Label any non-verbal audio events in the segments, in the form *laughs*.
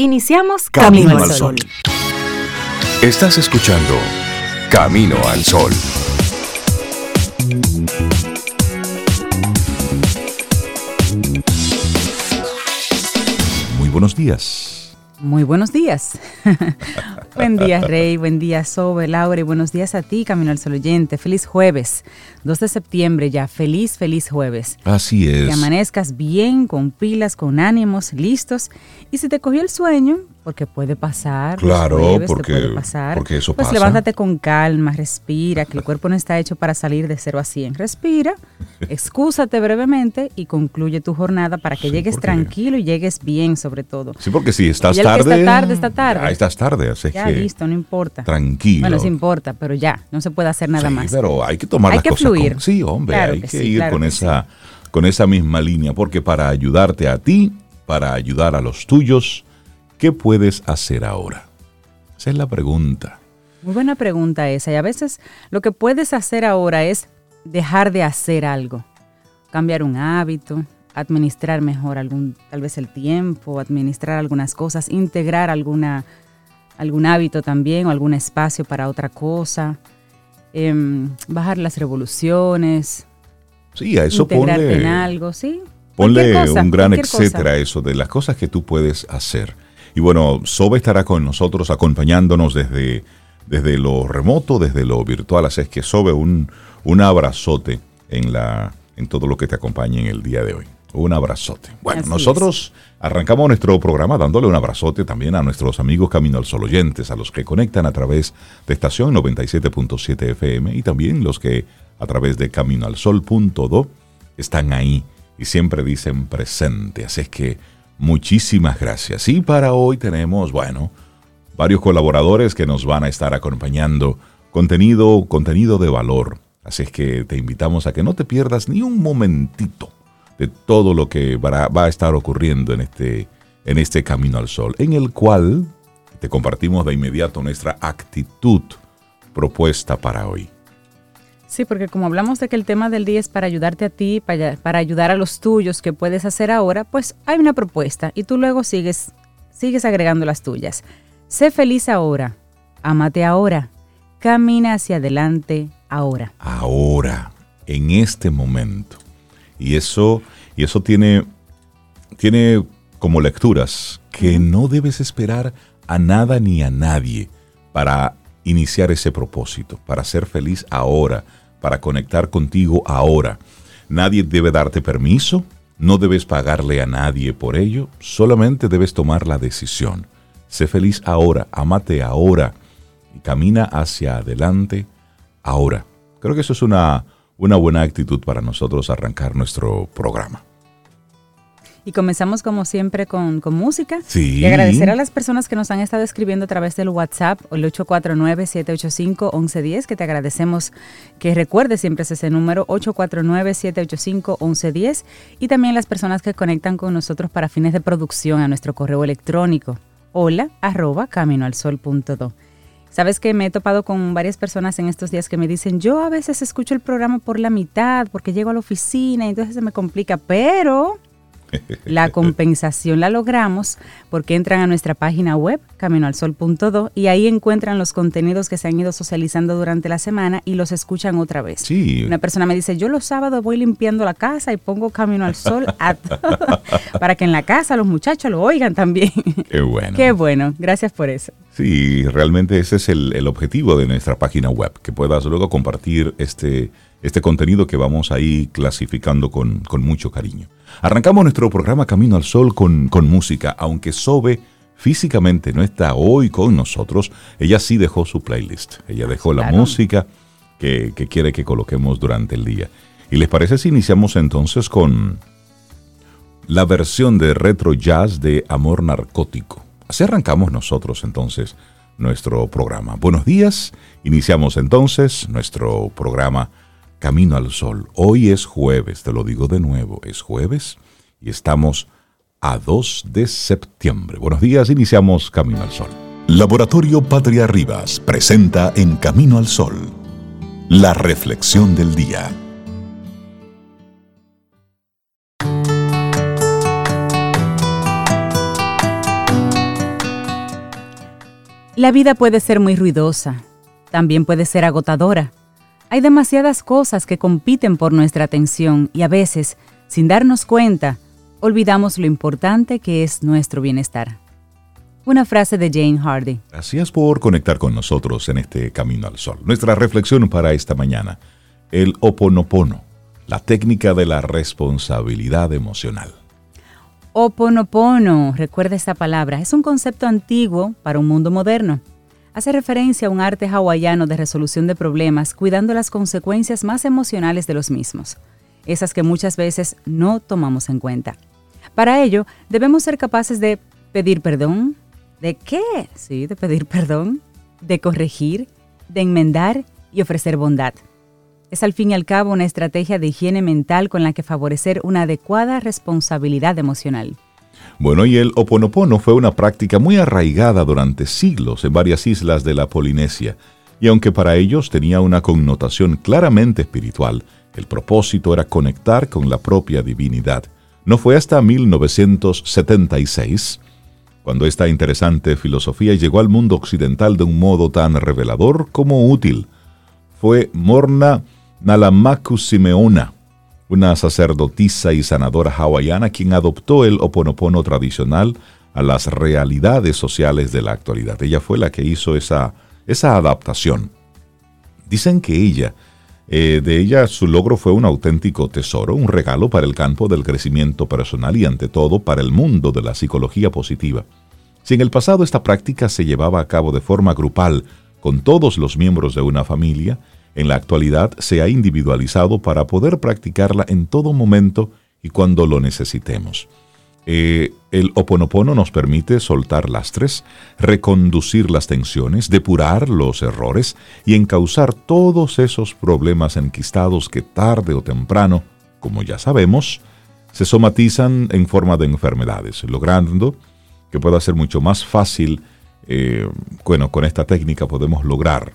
Iniciamos Camino, al Sol. Estás escuchando Camino al Sol. Muy buenos días. Muy buenos días. *laughs* buen día, Rey. Buen día, Sobe, Laura. Y buenos días a ti, Camino al Sol oyente. Feliz jueves, 2 de septiembre ya. Feliz, feliz jueves. Así es. Que amanezcas bien, con pilas, con ánimos, listos. Y si te cogió el sueño, porque puede pasar. Claro, porque, porque eso pues pasa. levántate con calma, respira, que el cuerpo no está hecho para salir de 0 a 100. Respira, *laughs* excúsate brevemente y concluye tu jornada para que llegues tranquilo y llegues bien sobre todo. Sí, porque si estás tarde. está tarde, está tarde. Ya estás tarde, así ya, listo, no importa. Tranquilo. Bueno, sí importa, pero ya, no se puede hacer nada sí, más. pero hay que tomar hay las que cosas fluir. Con, sí, hombre, Claro hay que que, sí, ir claro con que esa con esa misma línea, porque para ayudarte a ti, para ayudar a los tuyos, ¿qué puedes hacer ahora? Esa es la pregunta. Muy buena pregunta esa. Y a veces lo que puedes hacer ahora es dejar de hacer algo. Cambiar un hábito, administrar mejor algún, tal vez el tiempo, administrar algunas cosas, integrar alguna, algún hábito también o algún espacio para otra cosa, em, bajar las revoluciones, Sí, a eso ponle, en algo, ¿sí? ponle cosa, un gran etcétera a eso de las cosas que tú puedes hacer. Y bueno, Sobe estará con nosotros acompañándonos desde, desde lo remoto, desde lo virtual. Así es que Sobe, un, un abrazote en, la, en todo lo que te acompaña en el día de hoy. Un abrazote. Bueno, Así nosotros arrancamos nuestro programa dándole un abrazote también a nuestros amigos Camino al Sol oyentes, a los que conectan a través de estación 97.7 FM y también los que a través de caminoalsol.do están ahí y siempre dicen presente. Así es que muchísimas gracias. Y para hoy tenemos, bueno, varios colaboradores que nos van a estar acompañando contenido, contenido de valor. Así es que te invitamos a que no te pierdas ni un momentito de todo lo que va, a estar ocurriendo en este, en este Camino al Sol, en el cual te compartimos de inmediato nuestra actitud propuesta para hoy. Sí, porque como hablamos de que el tema del día es para ayudarte a ti, para, para ayudar a los tuyos, que puedes hacer ahora, pues hay una propuesta y tú luego sigues, sigues agregando las tuyas. Sé feliz ahora, amate ahora, camina hacia adelante ahora. Ahora, en este momento. Y eso, y eso tiene, tiene como lecturas que no debes esperar a nada ni a nadie para iniciar ese propósito, para ser feliz ahora, para conectar contigo ahora. Nadie debe darte permiso, no debes pagarle a nadie por ello, solamente debes tomar la decisión. Sé feliz ahora, amate ahora y camina hacia adelante ahora. Creo que eso es una, una buena actitud para nosotros arrancar nuestro programa. Y comenzamos como siempre con, con música. Sí. Y agradecer a las personas que nos han estado escribiendo a través del WhatsApp, el 849-785-1110, que te agradecemos que recuerdes siempre ese número, 849-785-1110. Y también las personas que conectan con nosotros para fines de producción a nuestro correo electrónico, hola arroba caminoalsol.do. Sabes que me he topado con varias personas en estos días que me dicen, yo a veces escucho el programa por la mitad porque llego a la oficina y entonces se me complica, pero la *laughs* compensación la logramos porque entran a nuestra página web, caminoalsol.do, y ahí encuentran los contenidos que se han ido socializando durante la semana y los escuchan otra vez. Sí. Una persona me dice, yo los sábados voy limpiando la casa y pongo Camino al Sol a *laughs* todo", para que en la casa los muchachos lo oigan también. Qué bueno. Qué bueno, gracias por eso. Sí, realmente ese es el, el objetivo de nuestra página web, que puedas luego compartir este, este contenido que vamos ahí clasificando con, con mucho cariño. Arrancamos nuestro programa Camino al Sol con, con música, aunque Sobe físicamente no está hoy con nosotros, ella sí dejó su playlist, ella dejó la Claro. música que, que quiere que coloquemos durante el día. ¿Y les parece si iniciamos entonces con la versión de retro jazz de Amor Narcótico? Así arrancamos nosotros entonces nuestro programa. Buenos días, iniciamos entonces nuestro programa Camino al Sol. Hoy es jueves, te lo digo de nuevo, es jueves y estamos a 2 de septiembre. Buenos días, iniciamos Camino al Sol. Laboratorio Patria Rivas presenta En Camino al Sol, la reflexión del día. La vida puede ser muy ruidosa, también puede ser agotadora. Hay demasiadas cosas que compiten por nuestra atención y a veces, sin darnos cuenta, olvidamos lo importante que es nuestro bienestar. Una frase de Jane Hardy. Gracias por conectar con nosotros en este Camino al Sol. Nuestra reflexión para esta mañana, el oponopono, la técnica de la responsabilidad emocional. Oponopono, recuerda esta palabra, es un concepto antiguo para un mundo moderno. Hace referencia a un arte hawaiano de resolución de problemas cuidando las consecuencias más emocionales de los mismos, esas que muchas veces no tomamos en cuenta. Para ello, debemos ser capaces de pedir perdón. ¿De qué? Sí, de pedir perdón, de corregir, de enmendar y ofrecer bondad. Es al fin y al cabo una estrategia de higiene mental con la que favorecer una adecuada responsabilidad emocional. Bueno, y el oponopono fue una práctica muy arraigada durante siglos en varias islas de la Polinesia, y aunque para ellos tenía una connotación claramente espiritual, el propósito era conectar con la propia divinidad. No fue hasta 1976 cuando esta interesante filosofía llegó al mundo occidental de un modo tan revelador como útil. Fue Morna Nalamaku Simeona, una sacerdotisa y sanadora hawaiana quien adoptó el oponopono tradicional a las realidades sociales de la actualidad. Ella fue la que hizo esa, esa adaptación. Dicen que ella, eh, de ella su logro fue un auténtico tesoro, un regalo para el campo del crecimiento personal y ante todo para el mundo de la psicología positiva. Si en el pasado esta práctica se llevaba a cabo de forma grupal con todos los miembros de una familia, en la actualidad se ha individualizado para poder practicarla en todo momento y cuando lo necesitemos. Eh, el oponopono nos permite soltar lastres, reconducir las tensiones, depurar los errores y encauzar todos esos problemas enquistados que tarde o temprano, como ya sabemos, se somatizan en forma de enfermedades, logrando que pueda ser mucho más fácil eh, bueno, con esta técnica podemos lograr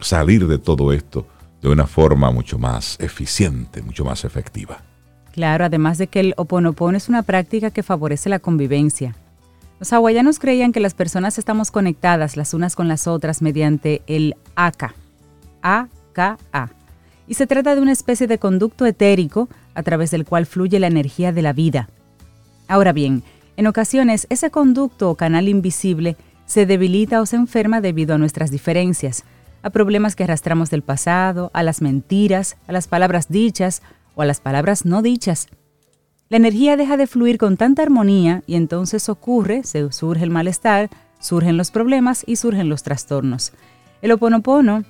salir de todo esto de una forma mucho más eficiente, mucho más efectiva. Claro, además de que el oponopono es una práctica que favorece la convivencia. Los hawaianos creían que las personas estamos conectadas las unas con las otras mediante el aka, A-K-A. Y se trata de una especie de conducto etérico a través del cual fluye la energía de la vida. Ahora bien, en ocasiones ese conducto o canal invisible se debilita o se enferma debido a nuestras diferencias, a problemas que arrastramos del pasado, a las mentiras, a las palabras dichas o a las palabras no dichas. La energía deja de fluir con tanta armonía y entonces ocurre, se surge el malestar, surgen los problemas y surgen los trastornos. El oponopono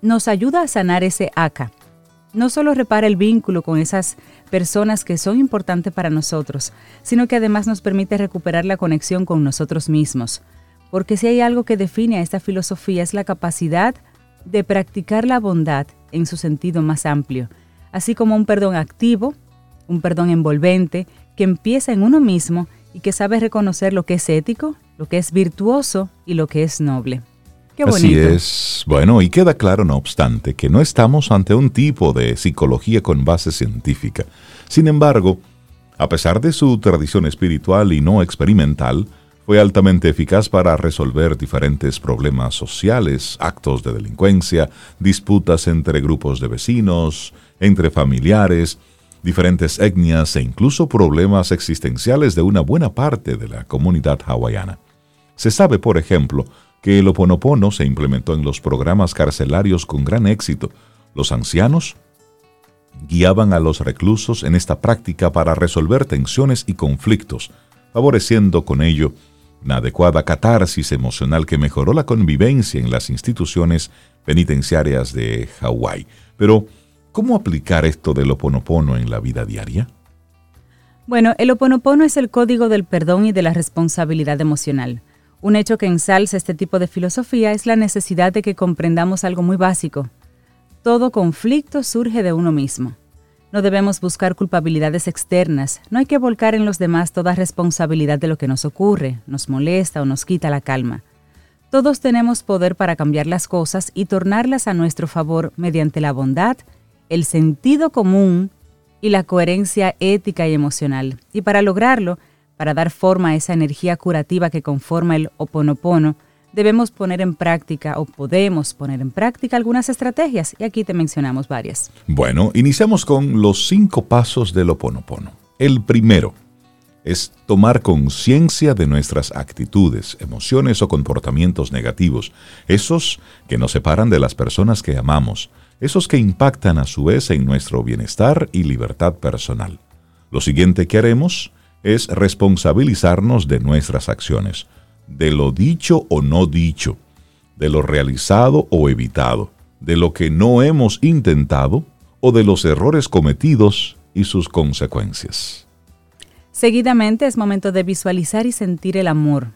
nos ayuda a sanar ese aka. No solo repara el vínculo con esas personas que son importantes para nosotros, sino que además nos permite recuperar la conexión con nosotros mismos, porque si hay algo que define a esta filosofía es la capacidad de practicar la bondad en su sentido más amplio, así como un perdón activo, un perdón envolvente, que empieza en uno mismo y que sabe reconocer lo que es ético, lo que es virtuoso y lo que es noble. Qué bonito. Así es. Bueno, y queda claro, no obstante, que no estamos ante un tipo de psicología con base científica. Sin embargo, a pesar de su tradición espiritual y no experimental, fue altamente eficaz para resolver diferentes problemas sociales, actos de delincuencia, disputas entre grupos de vecinos, entre familiares, diferentes etnias e incluso problemas existenciales de una buena parte de la comunidad hawaiana. Se sabe, por ejemplo, que el oponopono se implementó en los programas carcelarios con gran éxito. Los ancianos guiaban a los reclusos en esta práctica para resolver tensiones y conflictos, favoreciendo con ello una adecuada catarsis emocional que mejoró la convivencia en las instituciones penitenciarias de Hawái. Pero, ¿cómo aplicar esto del oponopono en la vida diaria? Bueno, el oponopono es el código del perdón y de la responsabilidad emocional. Un hecho que ensalza este tipo de filosofía es la necesidad de que comprendamos algo muy básico. Todo conflicto surge de uno mismo. No debemos buscar culpabilidades externas, no hay que volcar en los demás toda responsabilidad de lo que nos ocurre, nos molesta o nos quita la calma. Todos tenemos poder para cambiar las cosas y tornarlas a nuestro favor mediante la bondad, el sentido común y la coherencia ética y emocional. Y para lograrlo, para dar forma a esa energía curativa que conforma el oponopono, debemos poner en práctica o podemos poner en práctica algunas estrategias y aquí te mencionamos varias. Bueno, iniciamos con los cinco pasos del oponopono. El primero es tomar conciencia de nuestras actitudes, emociones o comportamientos negativos, esos que nos separan de las personas que amamos, esos que impactan a su vez en nuestro bienestar y libertad personal. Lo siguiente que haremos es responsabilizarnos de nuestras acciones de lo dicho o no dicho, de lo realizado o evitado, de lo que no hemos intentado o de los errores cometidos y sus consecuencias. Seguidamente es momento de visualizar y sentir el amor.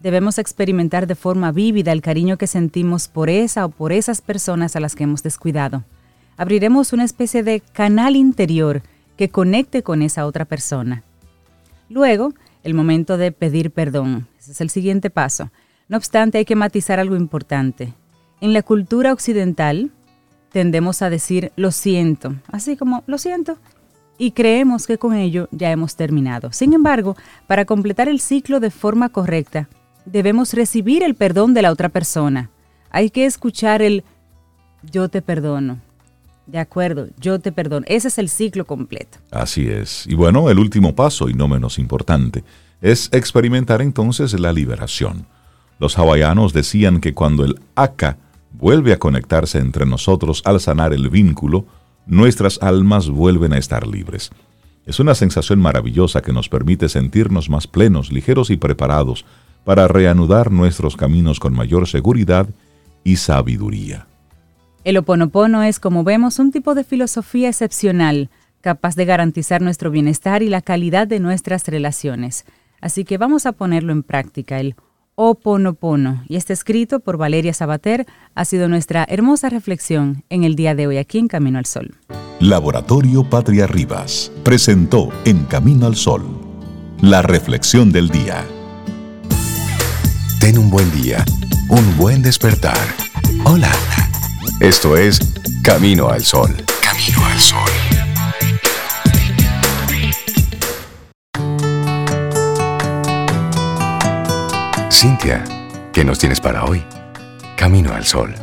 Debemos experimentar de forma vívida el cariño que sentimos por esa o por esas personas a las que hemos descuidado. Abriremos una especie de canal interior que conecte con esa otra persona. Luego, el momento de pedir perdón. Ese es el siguiente paso. No obstante, hay que matizar algo importante. En la cultura occidental tendemos a decir lo siento, así como lo siento, y creemos que con ello ya hemos terminado. Sin embargo, para completar el ciclo de forma correcta, debemos recibir el perdón de la otra persona. Hay que escuchar el yo te perdono. De acuerdo, yo te perdono. Ese es el ciclo completo. Así es. Y bueno, el último paso, y no menos importante, es experimentar entonces la liberación. Los hawaianos decían que cuando el aka vuelve a conectarse entre nosotros al sanar el vínculo, nuestras almas vuelven a estar libres. Es una sensación maravillosa que nos permite sentirnos más plenos, ligeros y preparados para reanudar nuestros caminos con mayor seguridad y sabiduría. El oponopono es, como vemos, un tipo de filosofía excepcional, capaz de garantizar nuestro bienestar y la calidad de nuestras relaciones. Así que vamos a ponerlo en práctica, el oponopono. Y este escrito por Valeria Sabater ha sido nuestra hermosa reflexión en el día de hoy aquí en Camino al Sol. Laboratorio Patria Rivas presentó En Camino al Sol la reflexión del día. Ten un buen día, un buen despertar. Hola. Esto es Camino al Sol. Camino al Sol. Cintia, ¿qué nos tienes para hoy? Camino al Sol.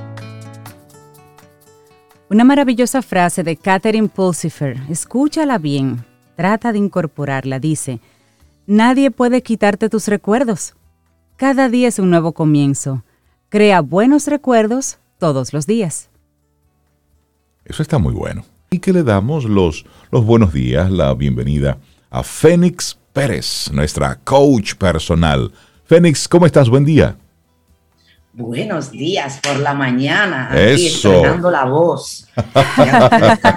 Una maravillosa frase de Catherine Pulsifer. Escúchala bien. Trata de incorporarla. Dice, Nadie puede quitarte tus recuerdos. Cada día es un nuevo comienzo. Crea buenos recuerdos todos los días. Eso está muy bueno. Y que le damos los, los buenos días, la bienvenida a Fénix Pérez, nuestra coach personal. Fénix, ¿cómo estás? Buen día. Buenos días por la mañana. Aquí estrenando la voz. *laughs*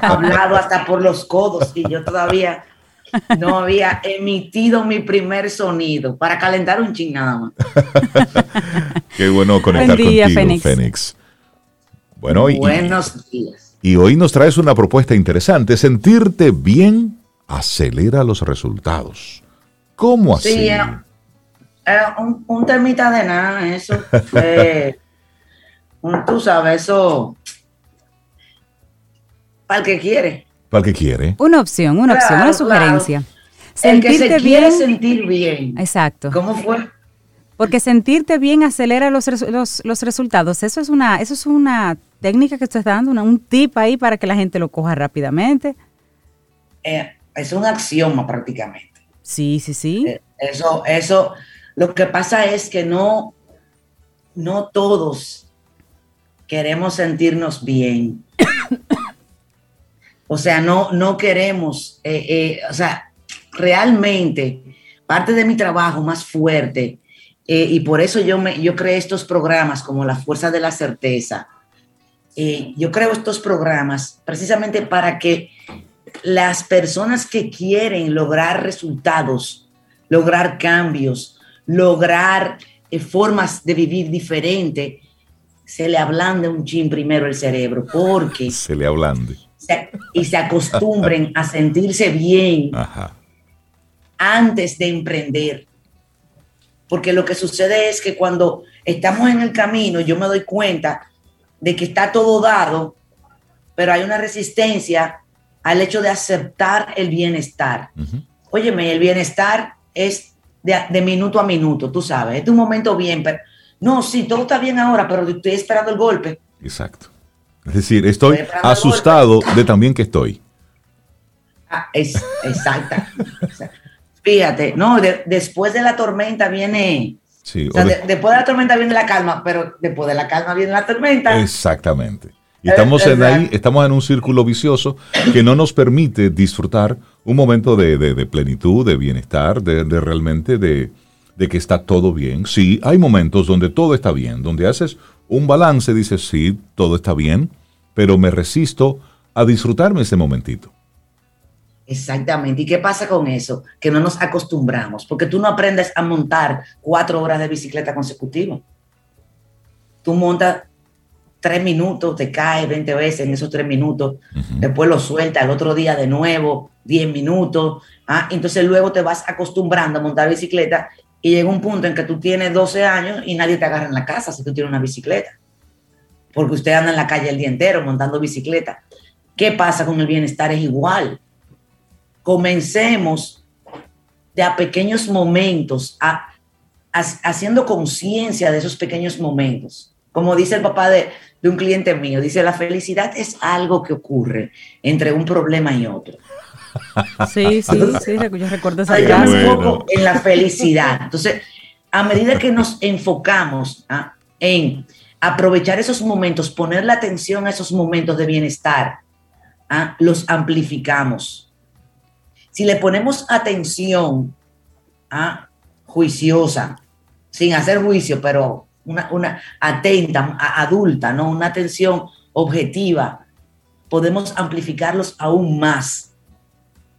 hablado hasta por los codos y yo todavía no había emitido mi primer sonido para calentar un chingada *laughs* Qué bueno conectar contigo, Fénix. Bueno, Buenos días. Y hoy nos traes una propuesta interesante. Sentirte bien acelera los resultados. ¿Cómo así? Sí, eh, un, un, temita de nada, eso. *laughs* tú sabes, eso. Para el que quiere. Para el que quiere. Una opción, una opción, una sugerencia. Sentirte el que se quiere sentir bien. Exacto. ¿Cómo fue? Porque sentirte bien acelera los, los, resultados. Eso es una, eso es una técnica que estás dando, un tip ahí para que la gente lo coja rápidamente. Eh, es un axioma prácticamente. Sí, sí, sí. Eh, eso, eso, lo que pasa es que no, no todos queremos sentirnos bien. *coughs* o sea, no, no queremos, eh, o sea, realmente parte de mi trabajo más fuerte y por eso yo, me, yo creé estos programas como La Fuerza de la Certeza. Eh, yo creo estos programas precisamente para que las personas que quieren lograr resultados, lograr cambios, lograr eh, formas de vivir diferente, se le ablande un chin primero el cerebro, porque... Se le ablande. y se acostumbren a sentirse bien antes de emprender porque lo que sucede es que cuando estamos en el camino, yo me doy cuenta de que está todo dado, pero hay una resistencia al hecho de aceptar el bienestar. Óyeme, el bienestar es de, minuto a minuto, tú sabes, es de un momento bien, pero No, sí, todo está bien ahora, pero estoy esperando el golpe. Exacto. Es decir, estoy asustado de también que estoy. Ah, es, exacta. *laughs* Fíjate, no, después de la tormenta viene. Sí, después de la tormenta viene la calma, pero después de la calma viene la tormenta. Exactamente. Y estamos en ahí, estamos en un círculo vicioso que no nos permite disfrutar un momento de, plenitud, de bienestar, de, realmente de, que está todo bien. Sí, hay momentos donde todo está bien, donde haces un balance, dices, sí, todo está bien, pero me resisto a disfrutarme ese momentito. Exactamente. ¿Y qué pasa con eso? Que no nos acostumbramos, porque tú no aprendes a montar cuatro horas de bicicleta consecutivas. Tú montas tres minutos, te cae 20 veces en esos tres minutos, después lo suelta el otro día de nuevo, 10 minutos, ¿ah? entonces luego te vas acostumbrando a montar bicicleta y llega un punto en que tú tienes 12 años y nadie te agarra en la casa si tú tienes una bicicleta, porque usted anda en la calle el día entero montando bicicleta. ¿Qué pasa con el bienestar? Es igual. Comencemos de a pequeños momentos, a, haciendo conciencia de esos pequeños momentos. Como dice el papá de, de un cliente mío. Dice, la felicidad es algo que ocurre entre un problema y otro. *laughs* Sí, sí, sí, yo recuerdo esa frase. un poco en la felicidad. Entonces, a medida que nos enfocamos ¿ah? en aprovechar esos momentos, poner la atención a esos momentos de bienestar, ¿ah? los amplificamos. Si le ponemos atención ¿ah? juiciosa, sin hacer juicio, pero una, atenta, adulta, ¿no? Una atención objetiva, podemos amplificarlos aún más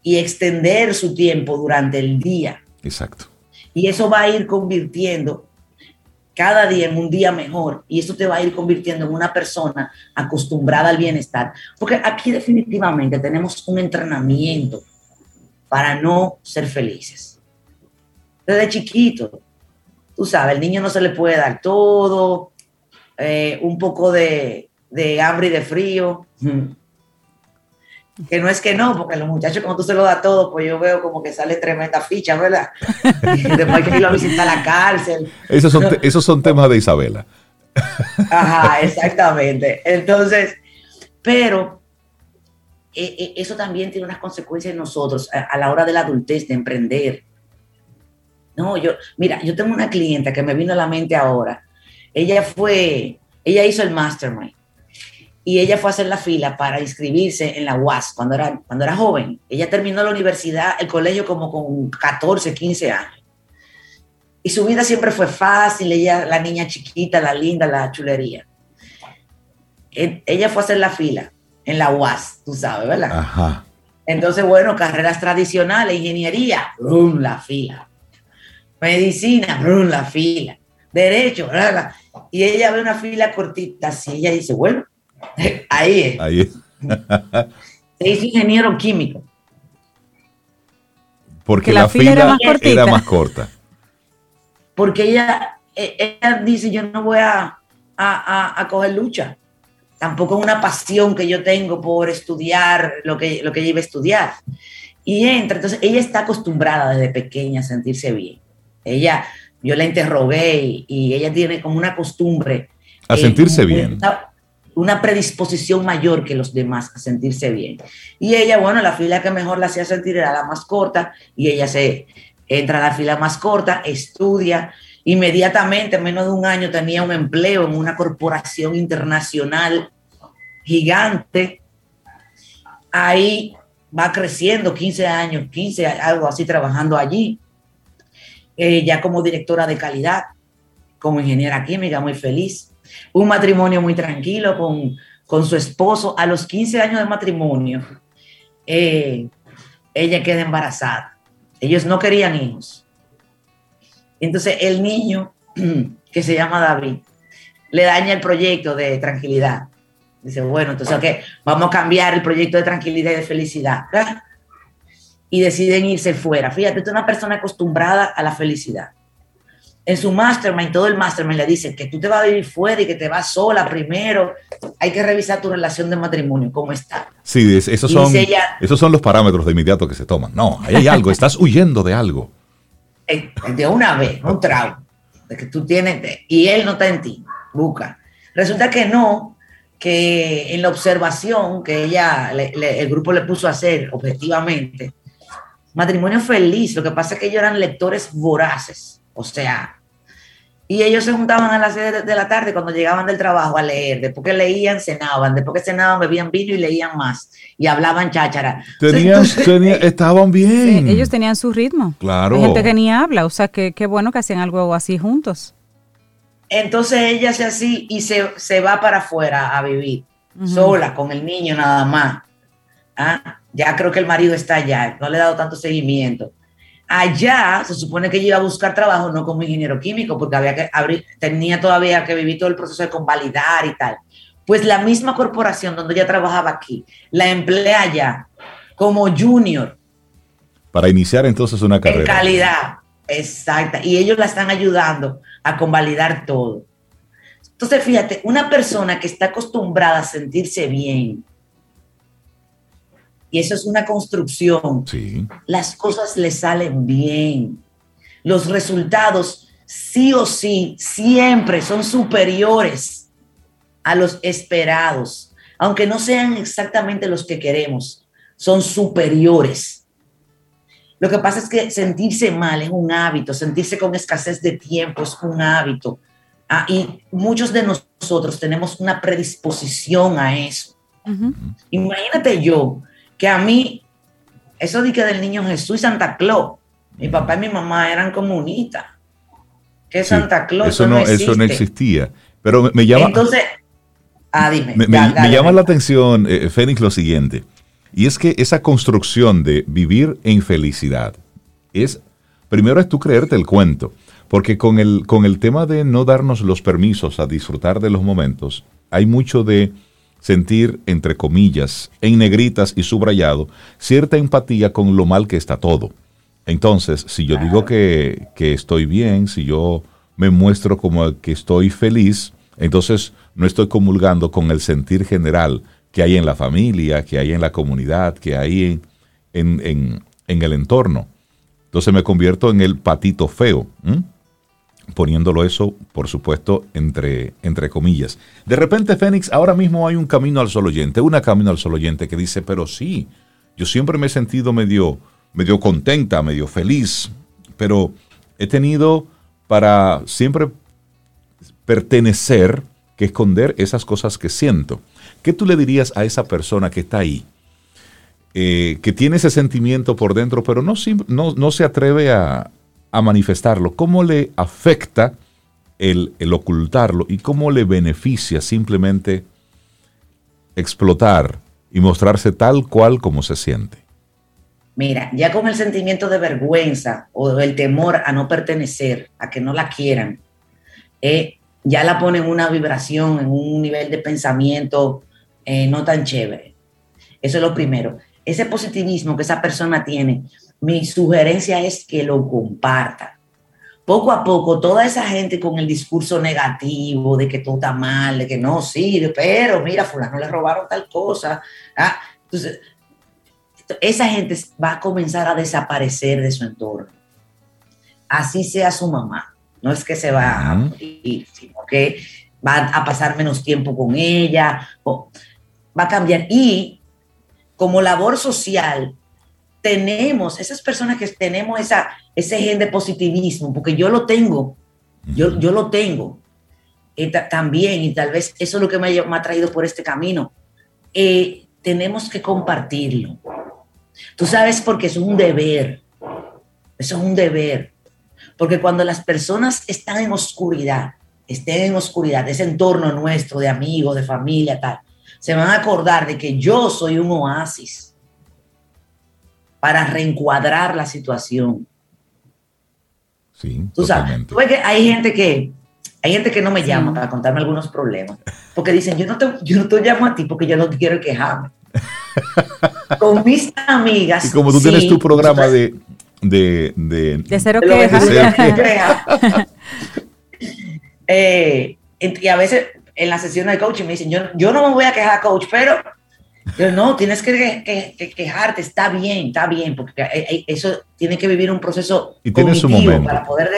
y extender su tiempo durante el día. Exacto. Y eso va a ir convirtiendo cada día en un día mejor y eso te va a ir convirtiendo en una persona acostumbrada al bienestar. Porque aquí definitivamente tenemos un entrenamiento para no ser felices. Desde chiquito, tú sabes, al niño no se le puede dar todo, eh, un poco de, hambre y de frío. *laughs* Que no es que no, porque los muchachos, como tú se lo das todo, pues yo veo como que sale tremenda ficha, ¿verdad? *laughs* Después hay que ir a visitar la cárcel. Esos son, *laughs* esos son temas de Isabela. Ajá, exactamente. Entonces, pero eh, eso también tiene unas consecuencias en nosotros a, la hora de la adultez, de emprender. No, yo, mira, yo tengo una clienta que me vino a la mente ahora. Ella fue, ella hizo el mastermind y ella fue a hacer la fila para inscribirse en la UAS cuando era, cuando era joven. Ella terminó la universidad, el colegio como con 14, 15 años. Y su vida siempre fue fácil, ella, la niña chiquita, la linda, la chulería. Ella fue a hacer la fila en la UAS, tú sabes, ¿verdad? Ajá. Entonces, bueno, carreras tradicionales, ingeniería, ¡brum! la fila medicina, la fila, derecho, y ella ve una fila cortita, así ella dice, bueno, *laughs* ahí es. Ahí es. *laughs* es ingeniero químico. Porque la, fila, era, más corta. Porque ella, e, ella dice, yo no voy a, a, a, coger lucha. Tampoco es una pasión que yo tengo por estudiar lo que, lo que ella iba a estudiar. Y entra, entonces ella está acostumbrada desde pequeña a sentirse bien. Ella, yo la interrogué y, ella tiene como una costumbre. A sentirse bien. Una, predisposición mayor que los demás a sentirse bien. Y ella, bueno, la fila que mejor la hacía sentir era la más corta y ella se entra a la fila más corta, estudia. Inmediatamente, en menos de un año, tenía un empleo en una corporación internacional gigante. Ahí va creciendo, 15 años, 15, algo así, trabajando allí. Eh, ya como directora de calidad, como ingeniera química, muy feliz. Un matrimonio muy tranquilo con, con su esposo. A los 15 años de matrimonio, eh, ella queda embarazada. Ellos no querían hijos. Entonces el niño, *clears throat* que se llama David, le daña el proyecto de tranquilidad. Dice, bueno, entonces, ok, vamos a cambiar el proyecto de tranquilidad y de felicidad y deciden irse fuera. Fíjate, tú eres una persona acostumbrada a la felicidad. En su mastermind, todo el mastermind le dice que tú te vas a vivir fuera y que te vas sola primero. Hay que revisar tu relación de matrimonio, cómo está. Sí, esos son, esos son los parámetros de inmediato que se toman. No, hay algo, estás huyendo de algo. Eh, de una vez, un trauma. de que tú tienes, y él no está en ti, busca. Resulta que no, que en la observación que ella, el grupo le puso a hacer objetivamente, matrimonio feliz, lo que pasa es que ellos eran lectores voraces, o sea, y ellos se juntaban a las 6 de la tarde cuando llegaban del trabajo a leer. Después que leían, cenaban. Después que cenaban, bebían vino y leían más. Y hablaban cháchara. Tenían, estaban bien. ellos tenían su ritmo. Claro. Hay gente que ni habla. O sea, que qué bueno que hacían algo así juntos. Entonces ella hace así y se, se va para afuera a vivir. Sola, con el niño nada más. ¿Ah? Ya creo que el marido está allá. No le he dado tanto seguimiento Allá se supone que yo iba a buscar trabajo no como ingeniero químico, porque había que abrir, tenía todavía que vivir todo el proceso de convalidar y tal. Pues la misma corporación donde ella trabajaba aquí, la emplea allá como junior. Para iniciar entonces una carrera. En calidad, exacta. Y ellos la están ayudando a convalidar todo. Entonces, fíjate, una persona que está acostumbrada a sentirse bien, y eso es una construcción, las cosas le salen bien. Los resultados, sí o sí, siempre son superiores a los esperados, aunque no sean exactamente los que queremos, son superiores. Lo que pasa es que sentirse mal es un hábito, sentirse con escasez de tiempo es un hábito. Ah, y muchos de nosotros tenemos una predisposición a eso. Imagínate yo, que a mí, eso de que del niño Jesús y Santa Claus, mi papá y mi mamá eran comunistas. Que Santa Claus eso no, eso no existía. Pero me, llama. Entonces, ah, dime. Me, llama la atención, eh, Fénix, lo siguiente. Y es que esa construcción de vivir en felicidad es, primero es tú creerte el cuento, porque con el, con el tema de no darnos los permisos a disfrutar de los momentos, hay mucho de sentir, entre comillas, en negritas y subrayado, cierta empatía con lo mal que está todo. Entonces, si yo digo que, estoy bien, si yo me muestro como que estoy feliz, entonces no estoy comulgando con el sentir general que hay en la familia, que hay en la comunidad, que hay en, el entorno. Entonces me convierto en el patito feo poniéndolo eso, por supuesto, entre, entre comillas. De repente, Fénix, ahora mismo hay un camino al sol oyente, una camino al sol oyente que dice, pero sí, yo siempre me he sentido medio, medio contenta, medio feliz, pero he tenido para siempre pertenecer que esconder esas cosas que siento. ¿Qué tú le dirías a esa persona que está ahí? Eh, que tiene ese sentimiento por dentro, pero no, no, no se atreve a, a manifestarlo, cómo le afecta el, ocultarlo y cómo le beneficia simplemente explotar y mostrarse tal cual como se siente. Mira, ya con el sentimiento de vergüenza o el temor a no pertenecer, a que no la quieran, eh, ya la ponen en una vibración, en un nivel de pensamiento eh, no tan chévere. Eso es lo primero. Ese positivismo que esa persona tiene mi sugerencia es que lo compartan. Poco a poco, toda esa gente con el discurso negativo de que todo está mal, de que no sirve, pero mira, fulano le robaron tal cosa. Ah, entonces, esa gente va a comenzar a desaparecer de su entorno. Así sea su mamá. No es que se va a morir, sino que va a pasar menos tiempo con ella, o va a cambiar. Y como labor social, tenemos, esas personas que tenemos esa, ese gen de positivismo, porque yo lo tengo, yo, yo lo tengo. Eh, también, y tal vez eso es lo que me, ha traído por este camino, eh, tenemos que compartirlo. Tú sabes porque es un deber, eso es un deber, porque cuando las personas están en oscuridad, estén en oscuridad, ese entorno nuestro de amigos, de familia, tal, se van a acordar de que yo soy un oasis para reencuadrar la situación. Sí, Tú sabes, que hay gente que hay gente que no me llama para contarme algunos problemas, porque dicen, yo no te, yo no te llamo a ti porque yo no quiero quejarme. *laughs* Con mis amigas. Y como tú tienes tu programa de, de, de, de cero quejas. *laughs* Eh, y a veces en la sesión de coaching me dicen, yo, yo no me voy a quejar, coach, pero pero no, tienes que, quejarte, está bien, está bien, porque eso tiene que vivir un proceso y tiene su momento. para poder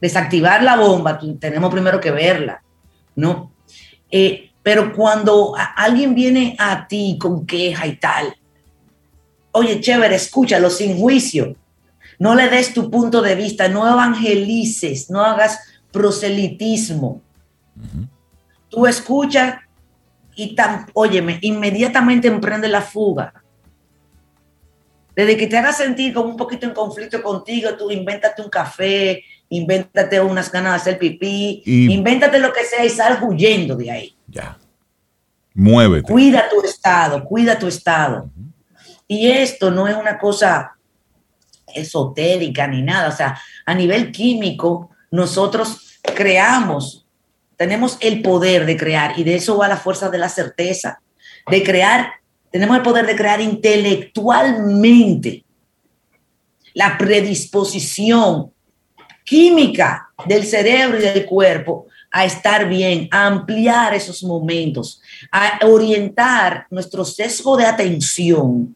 desactivar la bomba, tenemos primero que verla, ¿no? Eh, pero cuando alguien viene a ti con queja y tal, oye, chévere, escúchalo sin juicio. No le des tu punto de vista, no evangelices, no hagas proselitismo. Tú escuchas y tan, óyeme, inmediatamente emprende la fuga. Desde que te hagas sentir como un poquito en conflicto contigo, tú invéntate un café, invéntate unas ganas de hacer pipí, invéntate lo que sea y sal huyendo de ahí. Ya. Muévete. Cuida tu estado, cuida tu estado. Y esto no es una cosa esotérica ni nada, o sea, a nivel químico, nosotros creamos, tenemos el poder de crear y de eso va la fuerza de la certeza, de crear, tenemos el poder de crear intelectualmente la predisposición química del cerebro y del cuerpo a estar bien, a ampliar esos momentos, a orientar nuestro sesgo de atención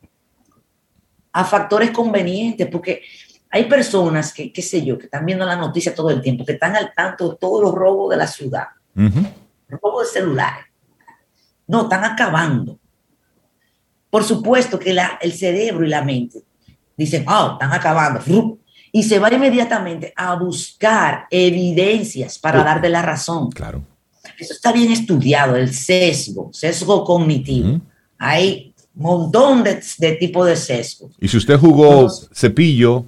a factores convenientes, porque hay personas que, qué sé yo, que están viendo la noticia todo el tiempo, que están al tanto de todos los robos de la ciudad, robos de celulares. No, están acabando. Por supuesto que la, el cerebro y la mente dicen, oh, están acabando y se va inmediatamente a buscar evidencias para darte la razón. Claro. Eso está bien estudiado, el sesgo, sesgo cognitivo. Hay un montón de, de tipos de sesgo. Y si usted jugó cepillo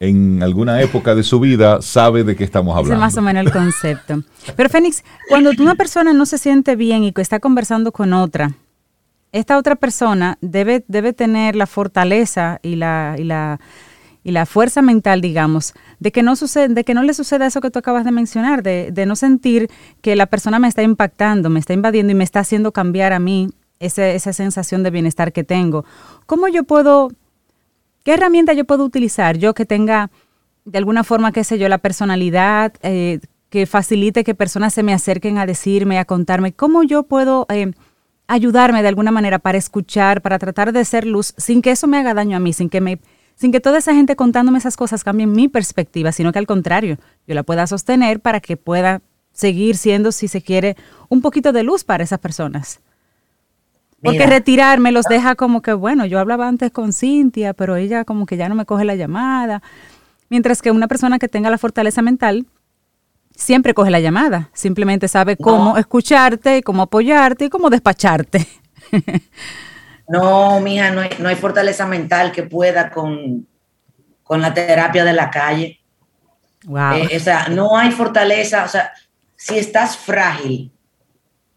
en alguna época de su vida, sabe de qué estamos hablando. es más o menos el concepto. Pero Fénix, cuando una persona no se siente bien y que está conversando con otra, esta otra persona debe, debe tener la fortaleza y la, y la y la fuerza mental, digamos, de que no sucede, de que no le suceda eso que tú acabas de mencionar, de, de no sentir que la persona me está impactando, me está invadiendo y me está haciendo cambiar a mí ese, esa sensación de bienestar que tengo. ¿Cómo yo puedo, qué herramienta yo puedo utilizar? Yo que tenga de alguna forma, qué sé yo, la personalidad, eh, que facilite que personas se me acerquen a decirme, a contarme, ¿cómo yo puedo eh, ayudarme de alguna manera para escuchar, para tratar de ser luz, sin que eso me haga daño a mí, sin que me sin que toda esa gente contándome esas cosas cambie mi perspectiva, sino que al contrario, yo la pueda sostener para que pueda seguir siendo, si se quiere, un poquito de luz para esas personas. Porque retirarme los deja como que, bueno, yo hablaba antes con Cintia, pero ella como que ya no me coge la llamada. Mientras que una persona que tenga la fortaleza mental siempre coge la llamada, simplemente sabe cómo escucharte, cómo apoyarte y cómo despacharte. *laughs* No, mija, no hay, no hay fortaleza mental que pueda con, con la terapia de la calle. Wow. Eh, o sea, no hay fortaleza, o sea, si estás frágil,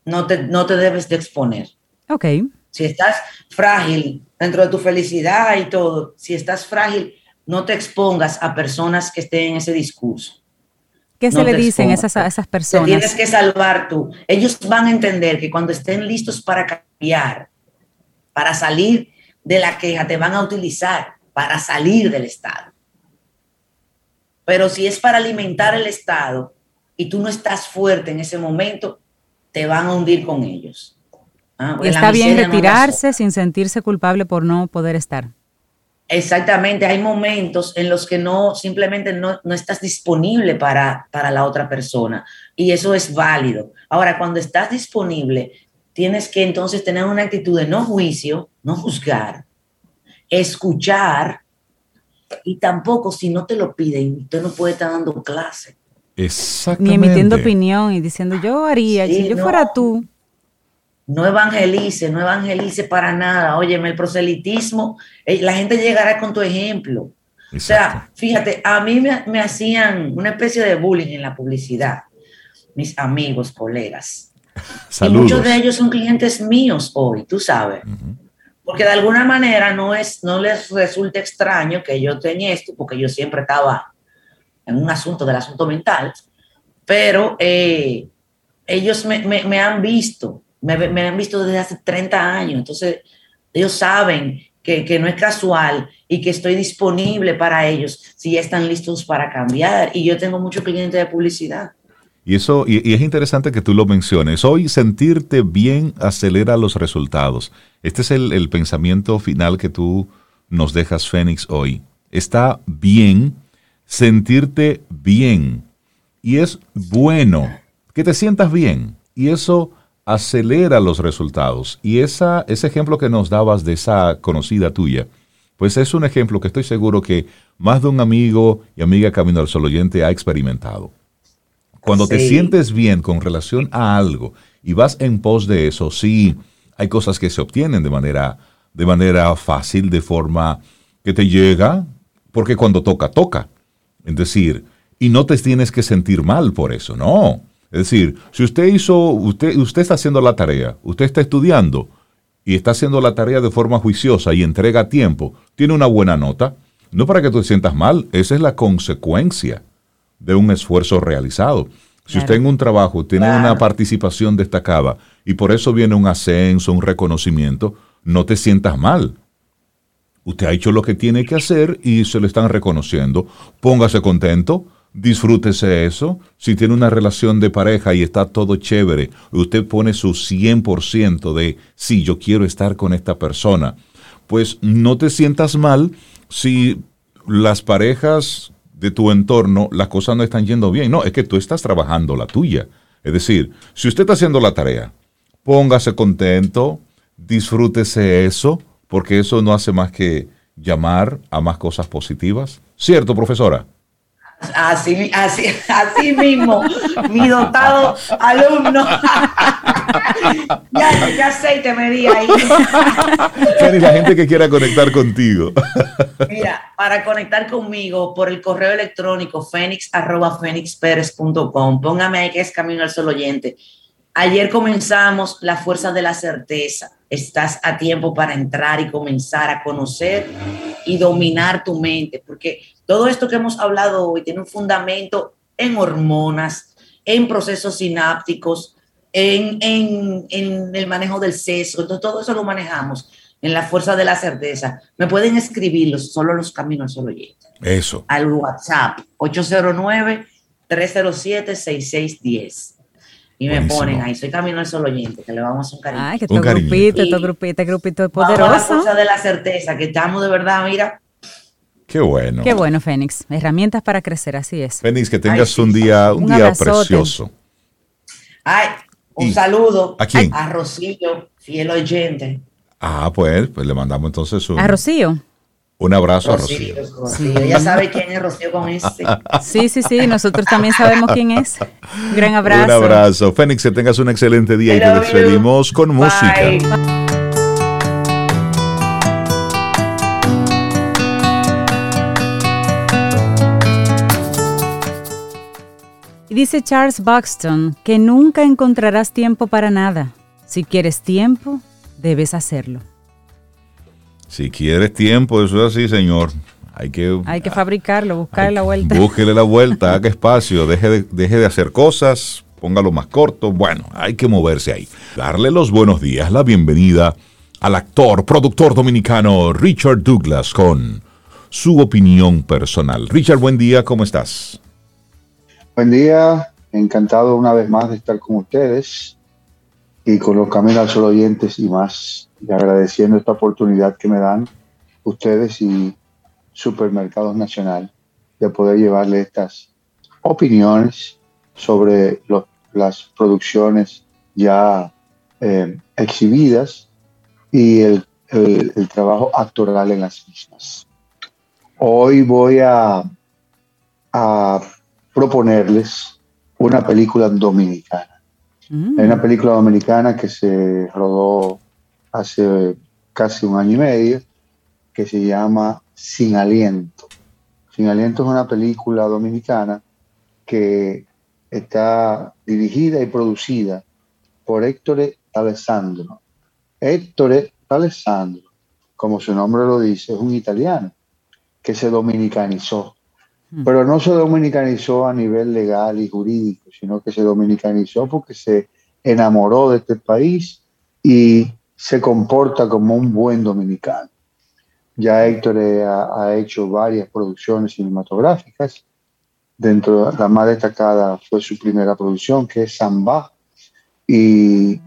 no te, no te debes de exponer. Ok. Si estás frágil dentro de tu felicidad y todo, si estás frágil, no te expongas a personas que estén en ese discurso. ¿Qué se le dicen esas, a esas personas? Te tienes que salvar tú. Ellos van a entender que cuando estén listos para cambiar, para salir de la queja, te van a utilizar para salir del Estado. Pero si es para alimentar el Estado y tú no estás fuerte en ese momento, te van a hundir con ellos. Ah, está bien retirarse sin sentirse culpable por no poder estar. Exactamente, hay momentos en los que no simplemente no, no, estás disponible para, para la otra persona y eso es válido. Ahora, cuando estás disponible, tienes que entonces tener una actitud de no juicio, no juzgar, escuchar y tampoco si no te lo piden, usted no puede estar dando clase. Exactamente. Ni emitiendo opinión y diciendo yo haría, si yo fuera tú. No evangelice, no evangelice para nada. Óyeme, el proselitismo, eh, la gente llegará con tu ejemplo. O sea, fíjate, a mí me, me hacían una especie de bullying en la publicidad, mis amigos, colegas y muchos de ellos son clientes míos hoy, tú sabes. Porque de alguna manera no, es, no les resulta extraño que yo tenga esto, porque yo siempre estaba en un asunto del asunto mental, pero eh, ellos me, me, han visto, me, me, han visto desde hace 30 años, entonces ellos saben que, que, no es casual y que estoy disponible para ellos si ya están listos para cambiar. Y yo tengo muchos clientes de publicidad. Y eso, y, es interesante que tú lo menciones. Hoy sentirte bien acelera los resultados. Este es el, pensamiento final que tú nos dejas, Fénix, hoy. Está bien sentirte bien. y es bueno que te sientas bien y eso acelera los resultados. Y esa, ese ejemplo que nos dabas de esa conocida tuya, pues es un ejemplo que estoy seguro que más de un amigo y amiga Camino al Sol oyente ha experimentado. Cuando te sientes bien con relación a algo y vas en pos de eso, sí, hay cosas que se obtienen de manera, de manera fácil, de forma que te llega, porque cuando toca, toca. Es decir, y no te tienes que sentir mal por eso, no. Es decir, si usted hizo, usted, usted está haciendo la tarea, usted está estudiando y está haciendo la tarea de forma juiciosa y entrega tiempo, tiene una buena nota, no para que tú te sientas mal, esa es la consecuencia de un esfuerzo realizado. Si usted en un trabajo tiene una participación destacada y por eso viene un ascenso, un reconocimiento, no te sientas mal. Usted ha hecho lo que tiene que hacer y se lo están reconociendo. Póngase contento, disfrútese eso. Si tiene una relación de pareja y está todo chévere, usted pone su 100% de, sí, yo quiero estar con esta persona, pues no te sientas mal si las parejas de tu entorno, las cosas no están yendo bien. No, es que tú estás trabajando la tuya. Es decir, si usted está haciendo la tarea, póngase contento, disfrútese eso, porque eso no hace más que llamar a más cosas positivas. ¿Cierto, profesora? Así, así, *laughs* así mismo, mi dotado alumno. *laughs* ya, ya sé, te me di ahí. *laughs* la gente que quiera conectar contigo. Mira, para conectar conmigo por el correo electrónico fénix arroba Póngame ahí que es Camino al Solo Oyente. Ayer comenzamos la fuerza de la certeza. Estás a tiempo para entrar y comenzar a conocer y dominar tu mente, porque todo esto que hemos hablado hoy tiene un fundamento en hormonas, en procesos sinápticos, en, el manejo del seso. Entonces, todo eso lo manejamos en la fuerza de la certeza. Me pueden escribir solo los caminos solo oyentes. Eso. Al WhatsApp 809-307-6610. Y me ponen ahí, soy Camino al Solo Oyente, que le vamos a un cariño. Ay, que tu grupito, tu grupito, grupito es poderoso. la fuerza de la certeza, que estamos de verdad, mira, Qué bueno. Qué bueno, Fénix. Herramientas para crecer, así es. Fénix, que tengas un día, un, día precioso. Ay, un saludo ¿A quién? A Rocío, fiel oyente. Ah, pues, pues le mandamos entonces un... ¿A Rocío? Un abrazo a Rocío. Rocío. Ella sabe quién es Rocío con este. Sí, sí, sí, nosotros también sabemos quién es. Un gran abrazo. Un abrazo. Fénix, que tengas un excelente día y te despedimos con música. Dice Charles Buxton que nunca encontrarás tiempo para nada. Si quieres tiempo, debes hacerlo. Si quieres tiempo, eso es así, señor. Hay que, hay que fabricarlo, buscarle la vuelta. Búsquele la vuelta, *laughs* haga espacio, deje de, deje de hacer cosas, póngalo más corto. Bueno, hay que moverse ahí. Darle los buenos días, la bienvenida al actor, productor dominicano Richard Douglas con su opinión personal. Richard, buen día, ¿cómo estás? Buen día, encantado una vez más de estar con ustedes y con los Caminos al Sol oyentes y más, y agradeciendo esta oportunidad que me dan ustedes y Supermercados Nacional de poder llevarle estas opiniones sobre las producciones ya eh, exhibidas y el, el, trabajo actoral en las mismas. Hoy voy a, a proponerles una película dominicana. Mm. Hay una película dominicana que se rodó hace casi un año y medio que se llama Sin Aliento. Sin Aliento es una película dominicana que está dirigida y producida por Héctor Alessandro. Héctor Alessandro, como su nombre lo dice, es un italiano que se dominicanizó. Pero no se dominicanizó a nivel legal y jurídico, sino que se dominicanizó porque se enamoró de este país y se comporta como un buen dominicano. Ya Héctor ha, hecho varias producciones cinematográficas. Dentro de la más destacada fue su primera producción, que es Samba, y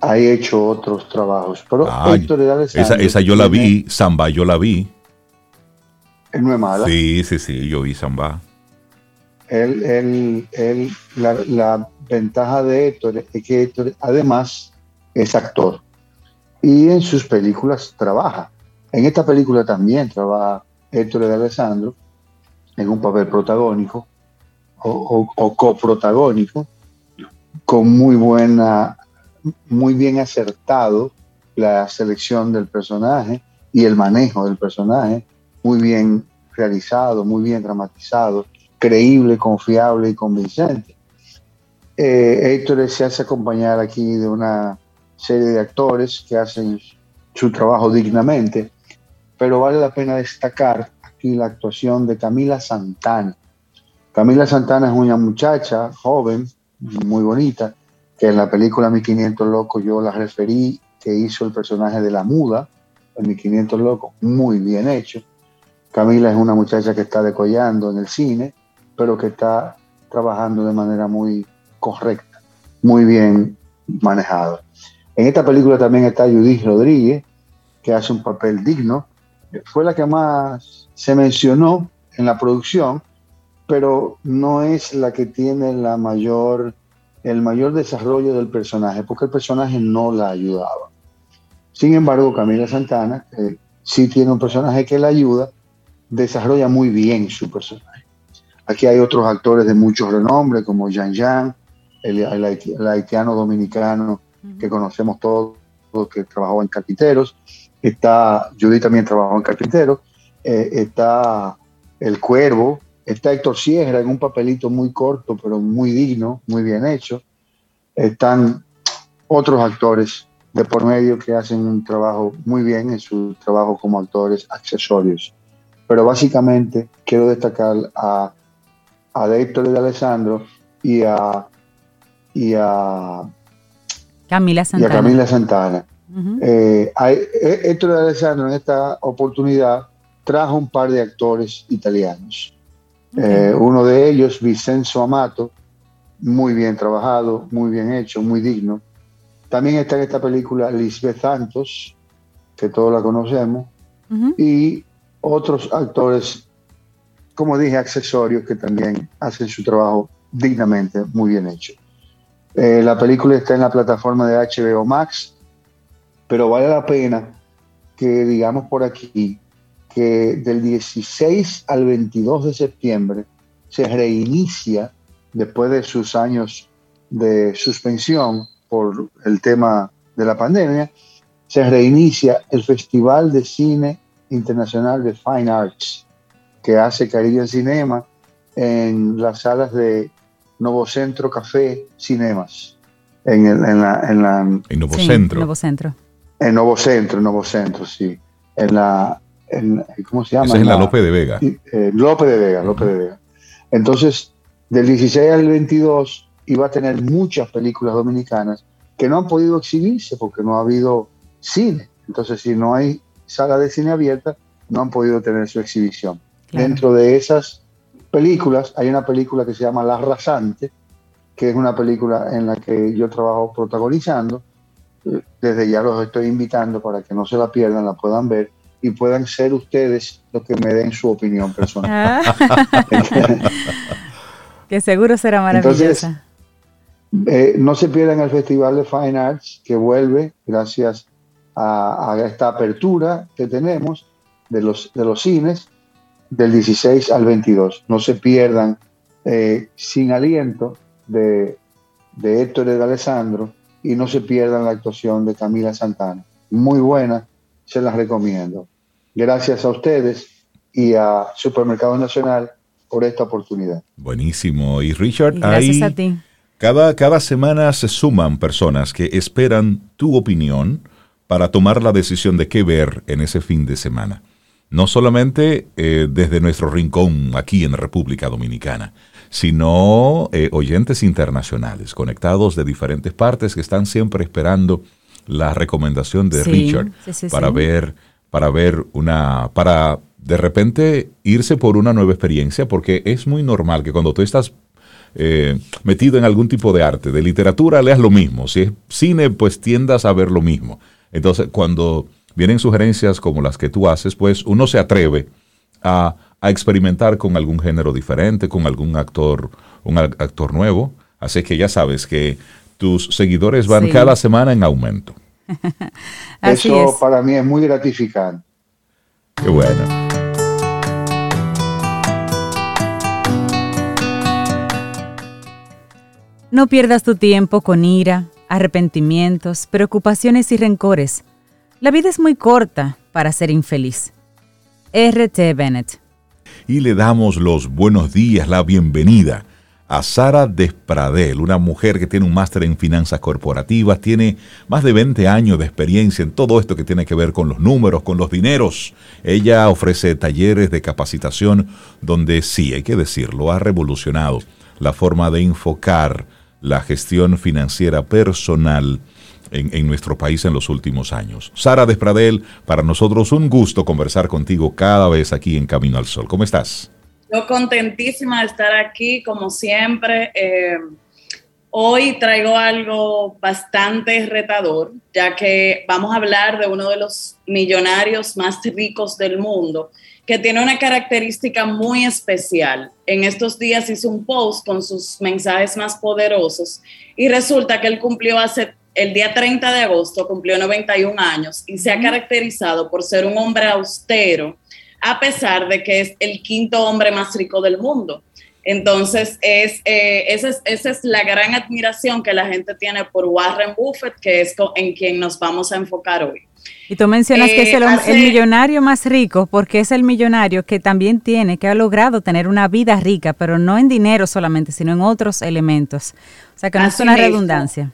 ha hecho otros trabajos. Pero ah, Héctor esa, esa yo la vi, Samba yo la vi. No es mala. Sí, sí, sí, yo vi Samba. él, él, la, ventaja de Héctor es que Héctor además es actor y en sus películas trabaja. En esta película también trabaja Héctor de Alessandro en un papel protagónico o, o coprotagónico con muy buena, muy bien acertado la selección del personaje y el manejo del personaje, muy bien realizado, muy bien dramatizado, creíble, confiable y convincente. Eh, Héctor se hace acompañar aquí de una serie de actores que hacen su trabajo dignamente, pero vale la pena destacar aquí la actuación de Camila Santana. Camila Santana es una muchacha joven, muy bonita, que en la película 1500 Locos yo la referí, que hizo el personaje de la muda en 1500 Locos, muy bien hecho. Camila es una muchacha que está decollando en el cine, pero que está trabajando de manera muy correcta, muy bien manejada. En esta película también está Judith Rodríguez, que hace un papel digno. Fue la que más se mencionó en la producción, pero no es la que tiene el mayor desarrollo del personaje, porque el personaje no la ayudaba. Sin embargo, Camila Santana, sí tiene un personaje que la ayuda, desarrolla muy bien su personaje. Aquí hay otros actores de mucho renombre, como Jean Jean, el, haitiano dominicano que conocemos todos, que trabajó en Carpinteros. Está, Judy también trabajó en Carpinteros. Eh, está El Cuervo, Está Héctor Sierra en un papelito muy corto, pero muy digno, muy bien hecho. Están otros actores de por medio que hacen un trabajo muy bien en su trabajo como actores accesorios. Pero básicamente quiero destacar a, a Héctor de Alessandro y a, y a Camila Santana. Y a Camila Santana. Eh, eh, Héctor de Alessandro en esta oportunidad trajo un par de actores italianos. Eh, uno de ellos, Vicenzo Amato, muy bien trabajado, muy bien hecho, muy digno. También está en esta película Lisbeth Santos, que todos la conocemos, y otros actores, como dije, accesorios que también hacen su trabajo dignamente, muy bien hecho. Eh, la película está en la plataforma de HBO Max, pero vale la pena que digamos por aquí que del 16 al 22 de septiembre se reinicia, después de sus años de suspensión por el tema de la pandemia, se reinicia el Festival de Cine Internacional de Fine Arts que hace Caribbean Cinema en las salas de Novocentro Café Cinemas. En, en la, en la en Novocentro. Novocentro. En Novocentro, en Novocentro, sí. En la, ¿cómo se llama? Esa es en la, López de Vega. Eh, López de Vega, López de Vega. Entonces, del 16 al 22 iba a tener muchas películas dominicanas que no han podido exhibirse porque no ha habido cine. Entonces, si no hay sala de cine abierta, no han podido tener su exhibición. Dentro de esas películas hay una película que se llama La Rasante, que es una película en la que yo trabajo protagonizando. Desde ya los estoy invitando para que no se la pierdan, la puedan ver y puedan ser ustedes los que me den su opinión personal. Ah. *laughs* que seguro será maravillosa. Eh, no se pierdan el Festival de Fine Arts que vuelve gracias a, esta apertura que tenemos de los, de los cines del 16 al 22. No se pierdan eh, Sin Aliento de, de Héctor de Alessandro y no se pierdan la actuación de Camila Santana. Muy buena, se las recomiendo. Gracias a ustedes y a Supermercado Nacional por esta oportunidad. Buenísimo. Y Richard, gracias a ti. Cada, cada semana se suman personas que esperan tu opinión para tomar la decisión de qué ver en ese fin de semana. No solamente eh, desde nuestro rincón aquí en República Dominicana, sino eh, oyentes internacionales conectados de diferentes partes que están siempre esperando la recomendación de Richard para ver para ver una, para de repente irse por una nueva experiencia, porque es muy normal que cuando tú estás eh, metido en algún tipo de arte, de literatura, leas lo mismo. Si es cine, pues tiendas a ver lo mismo. Entonces, cuando vienen sugerencias como las que tú haces, pues uno se atreve a, a experimentar con algún género diferente, con algún actor, un actor nuevo. Así que ya sabes que tus seguidores van cada semana en aumento. *laughs* Eso para mí es muy gratificante. Qué bueno. No pierdas tu tiempo con ira, arrepentimientos, preocupaciones y rencores. La vida es muy corta para ser infeliz. R.T. Bennett. Y le damos los buenos días, la bienvenida a Sara Despradel, una mujer que tiene un máster en finanzas corporativas, tiene más de 20 años de experiencia en todo esto que tiene que ver con los números, con los dineros. Ella ofrece talleres de capacitación donde sí, hay que decirlo, ha revolucionado la forma de enfocar la gestión financiera personal en, nuestro país en los últimos años. Sara Despradel, para nosotros un gusto conversar contigo cada vez aquí en Camino al Sol. ¿Cómo estás? Yo contentísima de estar aquí, como siempre. Eh, hoy traigo algo bastante retador, ya que vamos a hablar de uno de los millonarios más ricos del mundo que tiene una característica muy especial. En estos días hizo un post con sus mensajes más poderosos y resulta que él cumplió hace el día 30 de agosto, cumplió 91 años y se ha caracterizado por ser un hombre austero, a pesar de que es el quinto hombre más rico del mundo. Entonces, es, eh, esa, es, esa es la gran admiración que la gente tiene por Warren Buffett, que es en quien nos vamos a enfocar hoy. Y tú mencionas que es el, el, millonario más rico porque es el millonario que también tiene, que ha logrado tener una vida rica, pero no en dinero solamente, sino en otros elementos. O sea que no es una redundancia.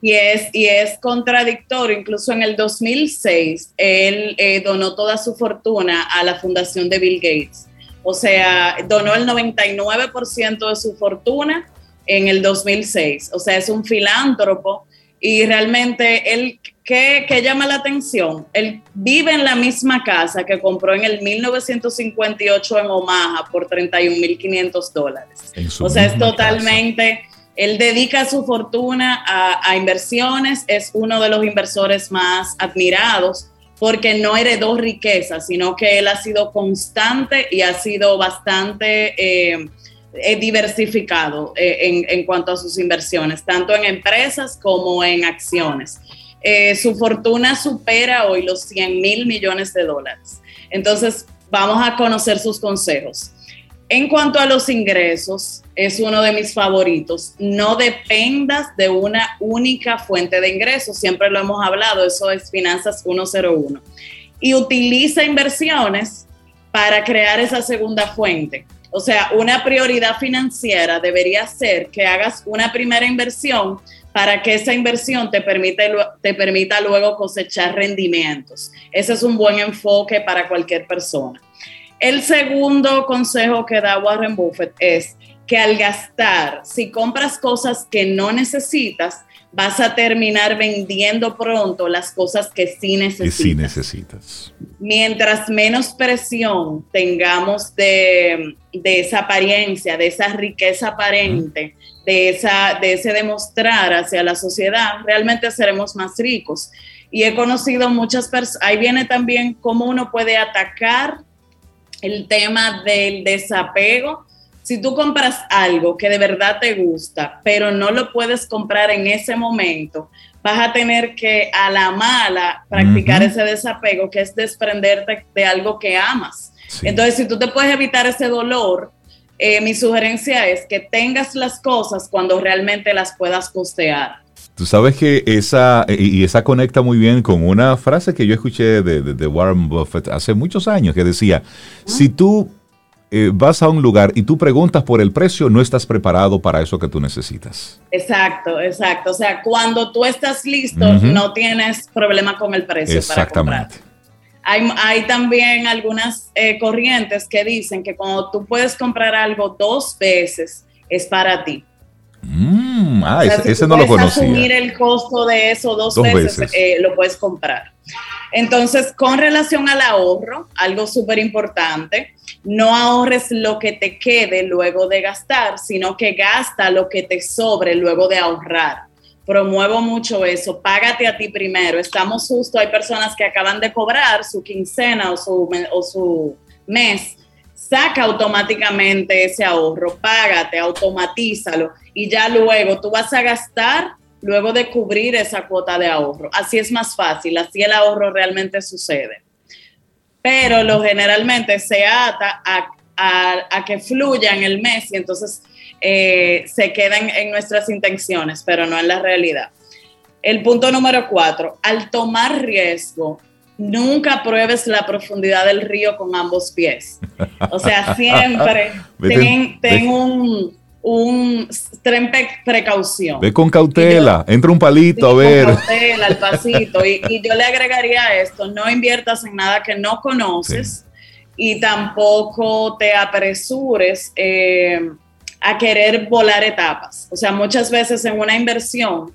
Y es, y es contradictorio, incluso en el 2006, él eh, donó toda su fortuna a la fundación de Bill Gates. O sea, donó el 99% de su fortuna en el 2006. O sea, es un filántropo y realmente él, ¿qué, llama la atención? Él vive en la misma casa que compró en el 1958 en Omaha por 31.500 dólares. O sea, es totalmente... Él dedica su fortuna a, a, inversiones, es uno de los inversores más admirados porque no heredó riqueza, sino que él ha sido constante y ha sido bastante eh, eh, diversificado eh, en, en, cuanto a sus inversiones, tanto en empresas como en acciones. Eh, su fortuna supera hoy los 100 mil millones de dólares. Entonces, vamos a conocer sus consejos. En cuanto a los ingresos, es uno de mis favoritos. No dependas de una única fuente de ingresos. Siempre lo hemos hablado, eso es Finanzas 101. Y utiliza inversiones para crear esa segunda fuente. O sea, una prioridad financiera debería ser que hagas una primera inversión para que esa inversión te permita, te permita luego cosechar rendimientos. Ese es un buen enfoque para cualquier persona. El segundo consejo que da Warren Buffett es que al gastar, si compras cosas que no necesitas, vas a terminar vendiendo pronto las cosas que sí necesitas. Que sí necesitas. Mientras menos presión tengamos de, esa apariencia, de esa riqueza aparente, de, esa, de ese demostrar hacia la sociedad, realmente seremos más ricos. Y he conocido muchas personas, ahí viene también cómo uno puede atacar el tema del desapego si tú compras algo que de verdad te gusta, pero no lo puedes comprar en ese momento, vas a tener que a la mala practicar ese desapego, que es desprenderte de algo que amas. Entonces, si tú te puedes evitar ese dolor, eh, mi sugerencia es que tengas las cosas cuando realmente las puedas costear. Tú sabes que esa, y esa conecta muy bien con una frase que yo escuché de, de Warren Buffett hace muchos años, que decía, si tú eh, vas a un lugar y tú preguntas por el precio, no estás preparado para eso que tú necesitas. Exacto, exacto. O sea, cuando tú estás listo, no tienes problema con el precio. Exactamente. Hay, hay, también algunas eh, corrientes que dicen que cuando tú puedes comprar algo dos veces, es para ti. Mm, ah, ese, no lo conocía. asumir el costo de eso dos, veces, eh, lo puedes comprar. Entonces, con relación al ahorro, algo súper importante, no ahorres lo que te quede luego de gastar, sino que gasta lo que te sobre luego de ahorrar. Promuevo mucho eso, págate a ti primero. Estamos justo, hay personas que acaban de cobrar su quincena o su, o su mes saca automáticamente ese ahorro, págate, automatízalo y ya luego tú vas a gastar luego de cubrir esa cuota de ahorro. Así es más fácil, así el ahorro realmente sucede. Pero lo generalmente se ata a, que fluya en el mes y entonces eh, se quedan en nuestras intenciones, pero no en la realidad. El punto número cuatro, al tomar riesgo, nunca pruebes la profundidad del río con ambos pies. O sea, *laughs* siempre ten, un, un precaución. Ve con cautela, entra un palito a ver. Con cautela, al pasito. Y, yo le agregaría esto, no inviertas en nada que no conoces y tampoco te apresures eh, a querer volar etapas. O sea, muchas veces en una inversión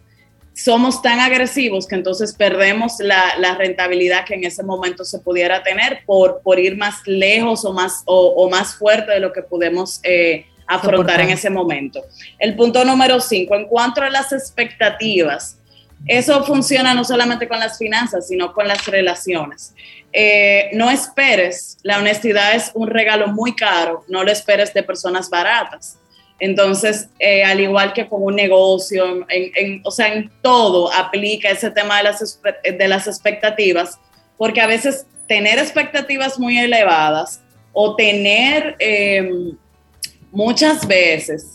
somos tan agresivos que entonces perdemos la, rentabilidad que en ese momento se pudiera tener por, por ir más lejos o más, o, más fuerte de lo que podemos eh, afrontar en ese momento. El punto número cinco, en cuanto a las expectativas, eso funciona no solamente con las finanzas, sino con las relaciones. Eh, no esperes, la honestidad es un regalo muy caro, no lo esperes de personas baratas. Entonces, eh, al igual que con un negocio, en, o sea, en todo aplica ese tema de las, de las expectativas, porque a veces tener expectativas muy elevadas o tener em, muchas veces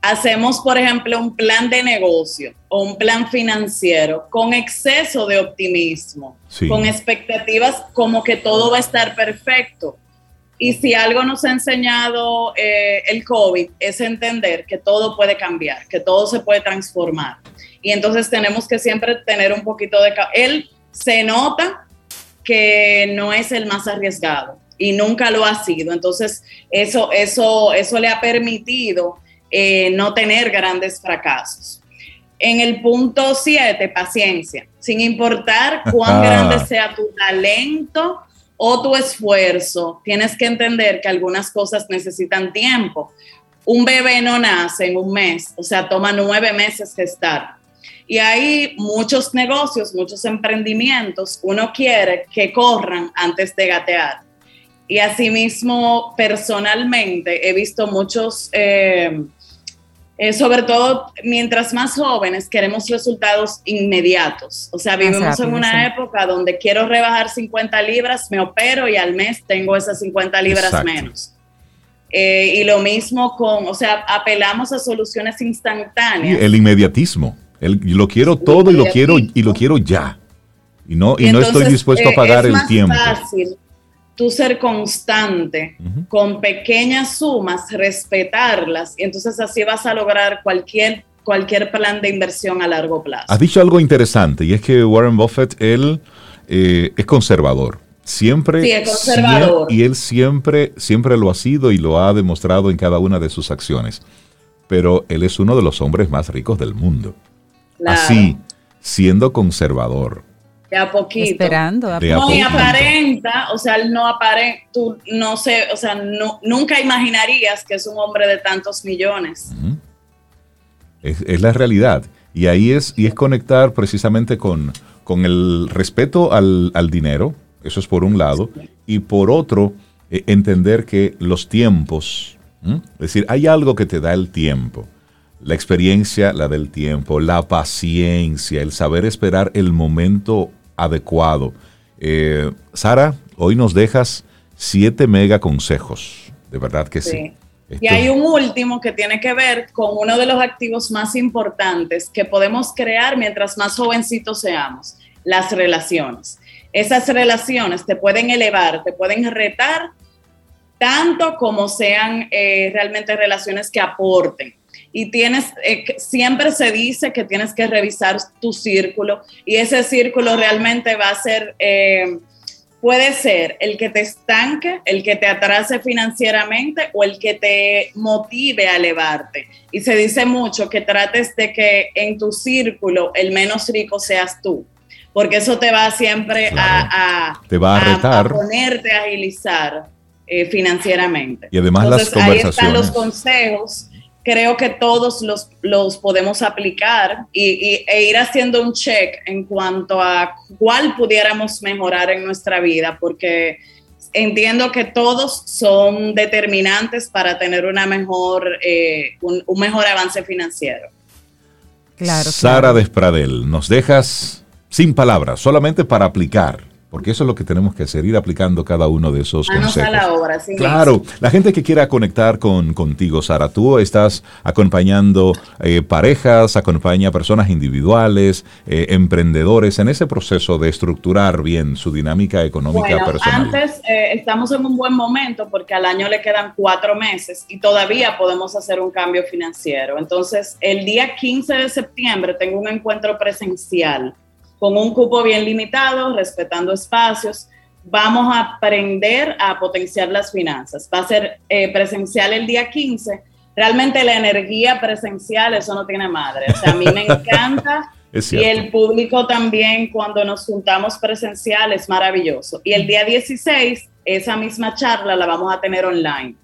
hacemos, por ejemplo, un plan de negocio o un plan financiero con exceso de optimismo, con expectativas como que todo va a estar perfecto. Y si algo nos ha enseñado eh, el COVID es entender que todo puede cambiar, que todo se puede transformar. Y entonces tenemos que siempre tener un poquito de... Él se nota que no es el más arriesgado y nunca lo ha sido. Entonces eso, eso, eso le ha permitido eh, no tener grandes fracasos. En el punto 7, paciencia. Sin importar cuán grande sea tu talento o tu esfuerzo, tienes que entender que algunas cosas necesitan tiempo. Un bebé no nace en un mes, o sea, toma nueve meses gestar. Y hay muchos negocios, muchos emprendimientos, uno quiere que corran antes de gatear. Y asimismo, personalmente, he visto muchos eh, eh, sobre todo mientras más jóvenes queremos resultados inmediatos. O sea, vivimos en una época donde quiero rebajar 50 libras, me opero y al mes tengo esas 50 libras menos. Eh, y lo mismo con, o sea, apelamos a soluciones instantáneas. el inmediatismo. El, lo quiero todo y lo quiero y lo quiero ya. Y no, y, no estoy dispuesto a eh, pagar el tiempo. Fácil tú ser constante con pequeñas sumas, respetarlas, y entonces así vas a lograr cualquier, cualquier plan de inversión a largo plazo. Has dicho algo interesante y es que Warren Buffett, él eh, es conservador. Siempre, sí, es conservador. y él siempre, siempre lo ha sido y lo ha demostrado en cada una de sus acciones. Pero él es uno de los hombres más ricos del mundo. Así, siendo conservador, a poquito. Esperando. A no, y aparenta, o sea, no aparenta, tú no sé, o sea, no, nunca imaginarías que es un hombre de tantos millones. es, la realidad. Y ahí es, y es conectar precisamente con, con el respeto al, dinero, eso es por un lado, y por otro, eh, entender que los tiempos, es decir, hay algo que te da el tiempo la experiencia, la del tiempo, la paciencia, el saber esperar el momento adecuado. Eh, Sara, hoy nos dejas siete mega consejos, de verdad que sí. Y hay un último que tiene que ver con uno de los activos más importantes que podemos crear mientras más jovencitos seamos, las relaciones. Esas relaciones te pueden elevar, te pueden retar, tanto como sean eh, realmente relaciones que aporten y tienes, eh, siempre se dice que tienes que revisar tu círculo y ese círculo realmente va a ser, eh, puede ser el que te estanque, el que te atrase financieramente o el que te motive a elevarte. Y se dice mucho que trates de que en tu círculo el menos rico seas tú porque eso te va siempre a, te va a, retar. ponerte a agilizar eh, financieramente. Y además las conversaciones. Ahí están los consejos creo que todos los, los podemos aplicar y, e ir haciendo un check en cuanto a cuál pudiéramos mejorar en nuestra vida, porque entiendo que todos son determinantes para tener una mejor, eh, un, mejor avance financiero. Claro. Sara Despradel, nos dejas sin palabras, solamente para aplicar porque eso es lo que tenemos que hacer, ir aplicando cada uno de esos consejos. A la obra, sí claro, la gente que quiera conectar con contigo, Sara, tú estás acompañando eh, parejas, acompaña personas individuales, eh, emprendedores en ese proceso de estructurar bien su dinámica económica bueno, personal. Antes eh, estamos en un buen momento porque al año le quedan cuatro meses y todavía podemos hacer un cambio financiero. Entonces, el día 15 de septiembre tengo un encuentro presencial con un cupo bien limitado, respetando espacios. Vamos a aprender a potenciar las finanzas. Va a ser eh, presencial el día 15. Realmente la energía presencial, eso no tiene madre. O sea, a mí me *laughs* encanta. y el público también, cuando nos juntamos presencial, es maravilloso. Y el día 16, esa misma charla la vamos a tener online.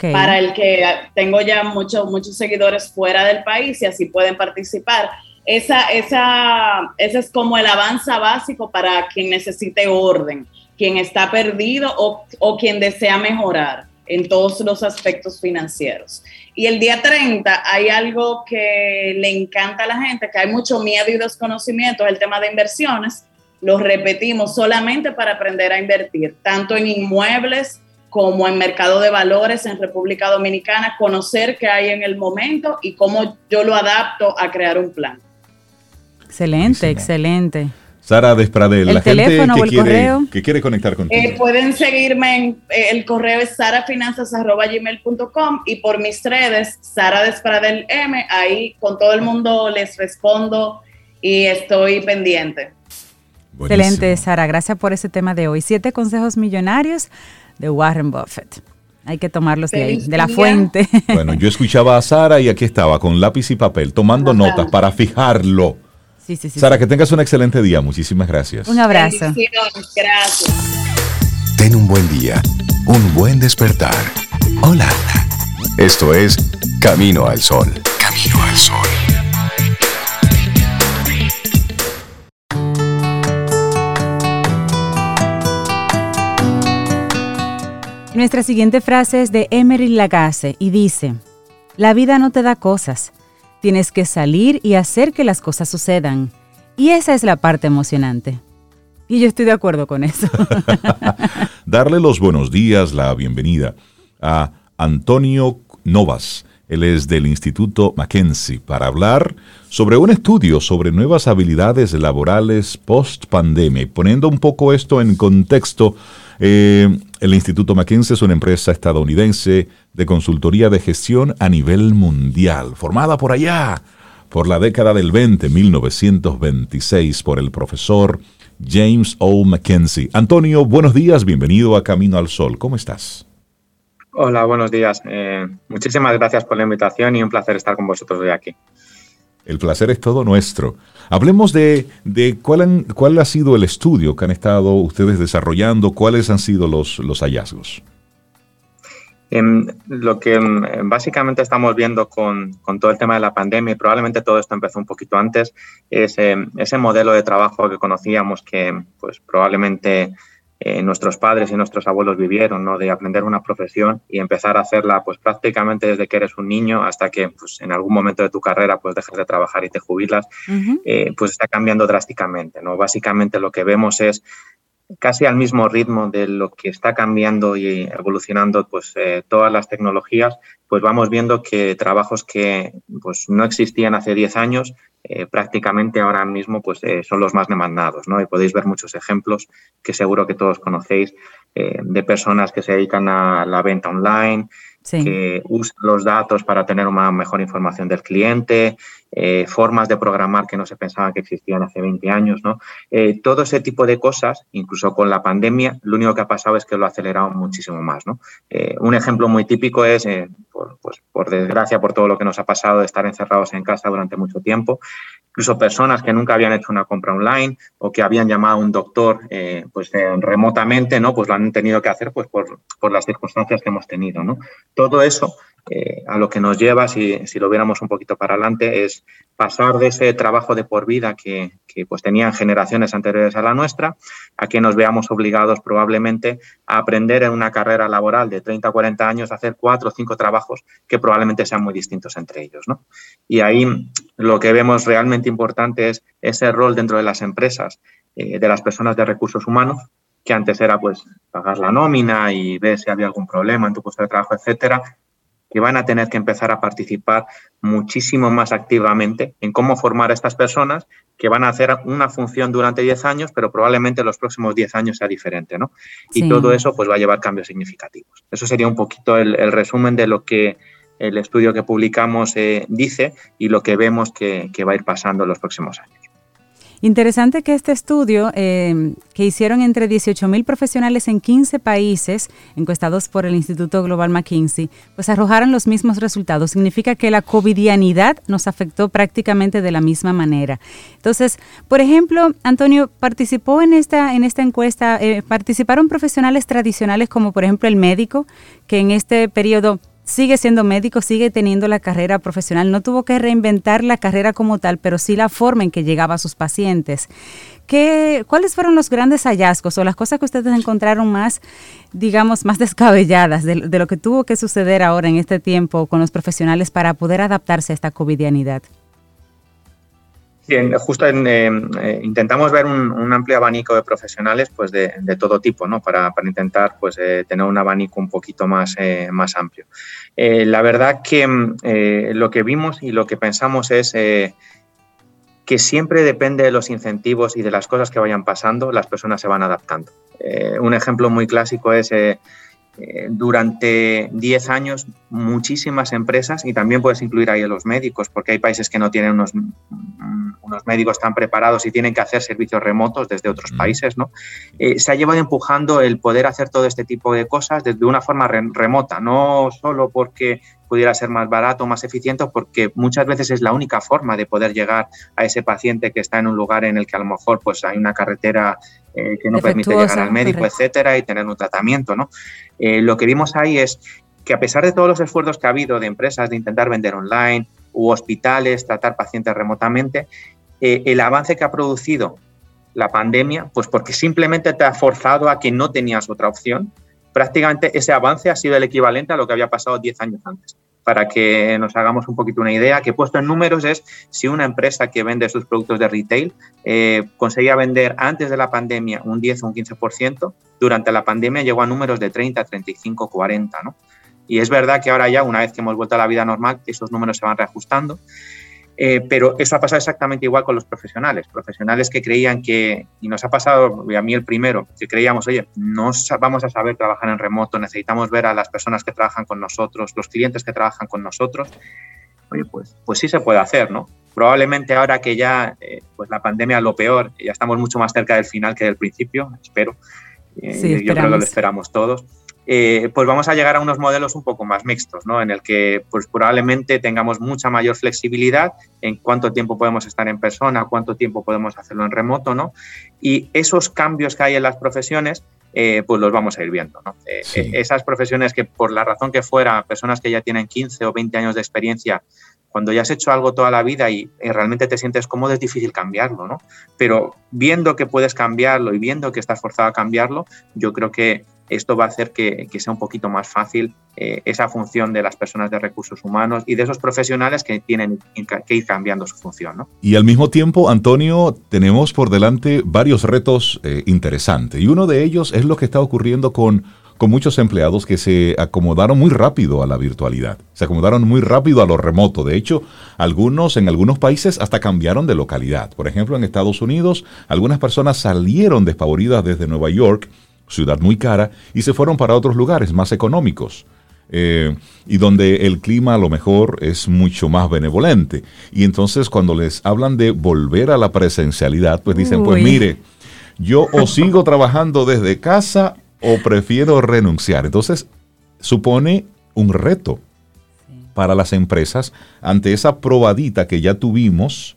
Para el que tengo ya muchos muchos seguidores fuera del país y así pueden participar esa, esa, ese es como el avance básico para quien necesite orden, quien está perdido o, o quien desea mejorar en todos los aspectos financieros. Y el día 30 hay algo que le encanta a la gente, que hay mucho miedo y desconocimiento, es el tema de inversiones. Lo repetimos solamente para aprender a invertir, tanto en inmuebles como en mercado de valores en República Dominicana, conocer qué hay en el momento y cómo yo lo adapto a crear un plan. Excelente, excelente. Sara Despradel, la gente que, quiere, que quiere conectar contigo. Eh, pueden seguirme en eh, el correo es sarafinanzas.gmail.com y por mis redes, Sara Despradel M, ahí con todo el mundo les respondo y estoy pendiente. Excelente, Sara, gracias por ese tema de hoy. Siete consejos millonarios de Warren Buffett. Hay que tomarlos de ahí, de la fuente. Bueno, yo escuchaba a Sara y aquí estaba con lápiz y papel, tomando notas para fijarlo Sara, que tengas un excelente día. Muchísimas gracias. Un abrazo. Gracias. Ten un buen día, un buen despertar. Hola. Esto es Camino al Sol. Camino al Sol. Nuestra siguiente frase es de Emery Lagasse y dice, La vida no te da cosas, Tienes que salir y hacer que las cosas sucedan. Y esa es la parte emocionante. Y yo estoy de acuerdo con eso. *laughs* Darle los buenos días, la bienvenida a Antonio Novas. Él es del Instituto Mackenzie para hablar sobre un estudio sobre nuevas habilidades laborales post pandemia. Y poniendo un poco esto en contexto, eh, el Instituto Mackenzie es una empresa estadounidense de consultoría de gestión a nivel mundial, formada por allá, por la década del 20, 1926, por el profesor James O. Mackenzie. Antonio, buenos días, bienvenido a Camino al Sol. ¿Cómo estás? Hola, buenos días. Eh, muchísimas gracias por la invitación y un placer estar con vosotros hoy aquí. El placer es todo nuestro. Hablemos de, cuál, cuál, ha sido el estudio que han estado ustedes desarrollando, cuáles han sido los, los hallazgos. Em, lo que em, básicamente estamos viendo con, todo el tema de la pandemia, y probablemente todo esto empezó un poquito antes, es em, ese modelo de trabajo que conocíamos que pues, probablemente eh, nuestros padres y nuestros abuelos vivieron, ¿no? De aprender una profesión y empezar a hacerla, pues prácticamente desde que eres un niño hasta que, pues, en algún momento de tu carrera, pues dejas de trabajar y te jubilas, eh, pues está cambiando drásticamente, ¿no? Básicamente lo que vemos es casi al mismo ritmo de lo que está cambiando y evolucionando pues eh, todas las tecnologías, pues vamos viendo que trabajos que pues no existían hace 10 años eh, prácticamente ahora mismo pues eh, son los más demandados, ¿no? Y podéis ver muchos ejemplos que seguro que todos conocéis de personas que se dedican a la venta online, que usan los datos para tener una mejor información del cliente, eh, formas de programar que no se pensaban que existían hace 20 años, ¿no? Eh, todo ese tipo de cosas, incluso con la pandemia, lo único que ha pasado es que lo ha acelerado muchísimo más, ¿no? Eh, un ejemplo muy típico es, por, pues, por desgracia, por todo lo que nos ha pasado de estar encerrados en casa durante mucho tiempo, incluso personas que nunca habían hecho una compra online o que habían llamado a un doctor pues remotamente, ¿no? Pues lo han tenido que hacer pues por, por las circunstancias que hemos tenido, ¿no? Todo eso eh, a lo que nos lleva, si, si, lo viéramos un poquito para adelante, es pasar de ese trabajo de por vida que, que, pues tenían generaciones anteriores a la nuestra, a que nos veamos obligados probablemente a aprender en una carrera laboral de 30 o 40 años a hacer cuatro o cinco trabajos que probablemente sean muy distintos entre ellos. ¿no? Y ahí lo que vemos realmente importante es ese rol dentro de las empresas eh, de las personas de recursos humanos, que antes era pues pagar la nómina y ver si había algún problema en tu puesto de trabajo, etcétera, que van a tener que empezar a participar muchísimo más activamente en cómo formar a estas personas que van a hacer una función durante 10 años, pero probablemente los próximos 10 años sea diferente, ¿no? Y todo eso pues va a llevar cambios significativos. Eso sería un poquito el, resumen de lo que el estudio que publicamos eh, dice y lo que vemos que va a ir pasando en los próximos años. Interesante que este estudio eh, que hicieron entre 18 mil profesionales en 15 países, encuestados por el Instituto Global McKinsey, pues arrojaron los mismos resultados. Significa que la covidianidad nos afectó prácticamente de la misma manera. Entonces, por ejemplo, Antonio, participó en esta, en esta encuesta, eh, participaron profesionales tradicionales como por ejemplo el médico, que en este periodo sigue siendo médico, sigue teniendo la carrera profesional, no tuvo que reinventar la carrera como tal, pero sí la forma en que llegaba a sus pacientes. ¿Qué, ¿Cuáles fueron los grandes hallazgos o las cosas que ustedes encontraron más, digamos, más *laughs* descabelladas de, de lo que tuvo que suceder ahora en este tiempo con los profesionales para poder adaptarse a esta covidianidad? Bien, justo en, em, eh, intentamos ver un, amplio abanico de profesionales pues de, todo tipo, ¿no? Para, intentar pues, eh, tener un abanico un poquito más, eh, más amplio. la verdad que em, lo que vimos y lo que pensamos es que siempre depende de los incentivos y de las cosas que vayan pasando, las personas se van adaptando. un ejemplo muy clásico es eh, durante 10 años muchísimas empresas, y también puedes incluir ahí a los médicos, porque hay países que no tienen unos, mm, unos médicos tan preparados y tienen que hacer servicios remotos desde otros países, ¿no? Eh, se ha llevado empujando el poder hacer todo este tipo de cosas desde una forma remota, no solo porque pudiera ser más barato, más eficiente, porque muchas veces es la única forma de poder llegar a ese paciente que está en un lugar en el que a lo mejor pues hay una carretera eh, que no permite llegar al médico, etcétera, y tener un tratamiento, ¿no? Eh, lo que vimos ahí es que a pesar de todos los esfuerzos que ha habido de empresas de intentar vender online u hospitales, tratar pacientes remotamente, eh, el avance que ha producido la pandemia, pues porque simplemente te ha forzado a que no tenías otra opción, prácticamente ese avance ha sido el equivalente a lo que había pasado 10 años antes. Para que nos hagamos un poquito una idea, que puesto en números es si una empresa que vende sus productos de retail eh, conseguía vender antes de la pandemia un 10 o un 15%, durante la pandemia llegó a números de 30, 35, 40, ¿no? Y es verdad que ahora ya, una vez que hemos vuelto a la vida normal, esos números se van reajustando. Eh, pero eso ha pasado exactamente igual con los profesionales. Profesionales que creían que, y nos ha pasado, y a mí el primero, que creíamos, oye, no vamos a saber trabajar en remoto, necesitamos ver a las personas que trabajan con nosotros, los clientes que trabajan con nosotros. Oye, pues, pues sí se puede hacer, ¿no? Probablemente ahora que ya eh, pues la pandemia lo peor, ya estamos mucho más cerca del final que del principio, espero. Eh, yo creo que lo esperamos todos eh, pues vamos a llegar a unos modelos un poco más mixtos, ¿no? En el que pues probablemente tengamos mucha mayor flexibilidad en cuánto tiempo podemos estar en persona, cuánto tiempo podemos hacerlo en remoto, ¿no? Y esos cambios que hay en las profesiones, eh, pues los vamos a ir viendo, ¿no? Eh, esas profesiones que por la razón que fuera, personas que ya tienen 15 o 20 años de experiencia, cuando ya has hecho algo toda la vida y, realmente te sientes cómodo, es difícil cambiarlo, ¿no? Pero viendo que puedes cambiarlo y viendo que estás forzado a cambiarlo, yo creo que esto va a hacer que, sea un poquito más fácil eh, esa función de las personas de recursos humanos y de esos profesionales que tienen que ir cambiando su función. Y al mismo tiempo, Antonio, tenemos por delante varios retos eh, interesantes y uno de ellos es lo que está ocurriendo con, con muchos empleados que se acomodaron muy rápido a la virtualidad, se acomodaron muy rápido a lo remoto. De hecho, algunos en algunos países hasta cambiaron de localidad. Por ejemplo, en Estados Unidos, algunas personas salieron despavoridas desde Nueva York ciudad muy cara, y se fueron para otros lugares más económicos. Eh, y donde el clima a lo mejor es mucho más benevolente. Y entonces cuando les hablan de volver a la presencialidad, pues dicen, pues mire, yo o sigo trabajando desde casa o prefiero renunciar. Entonces supone un reto para las empresas ante esa probadita que ya tuvimos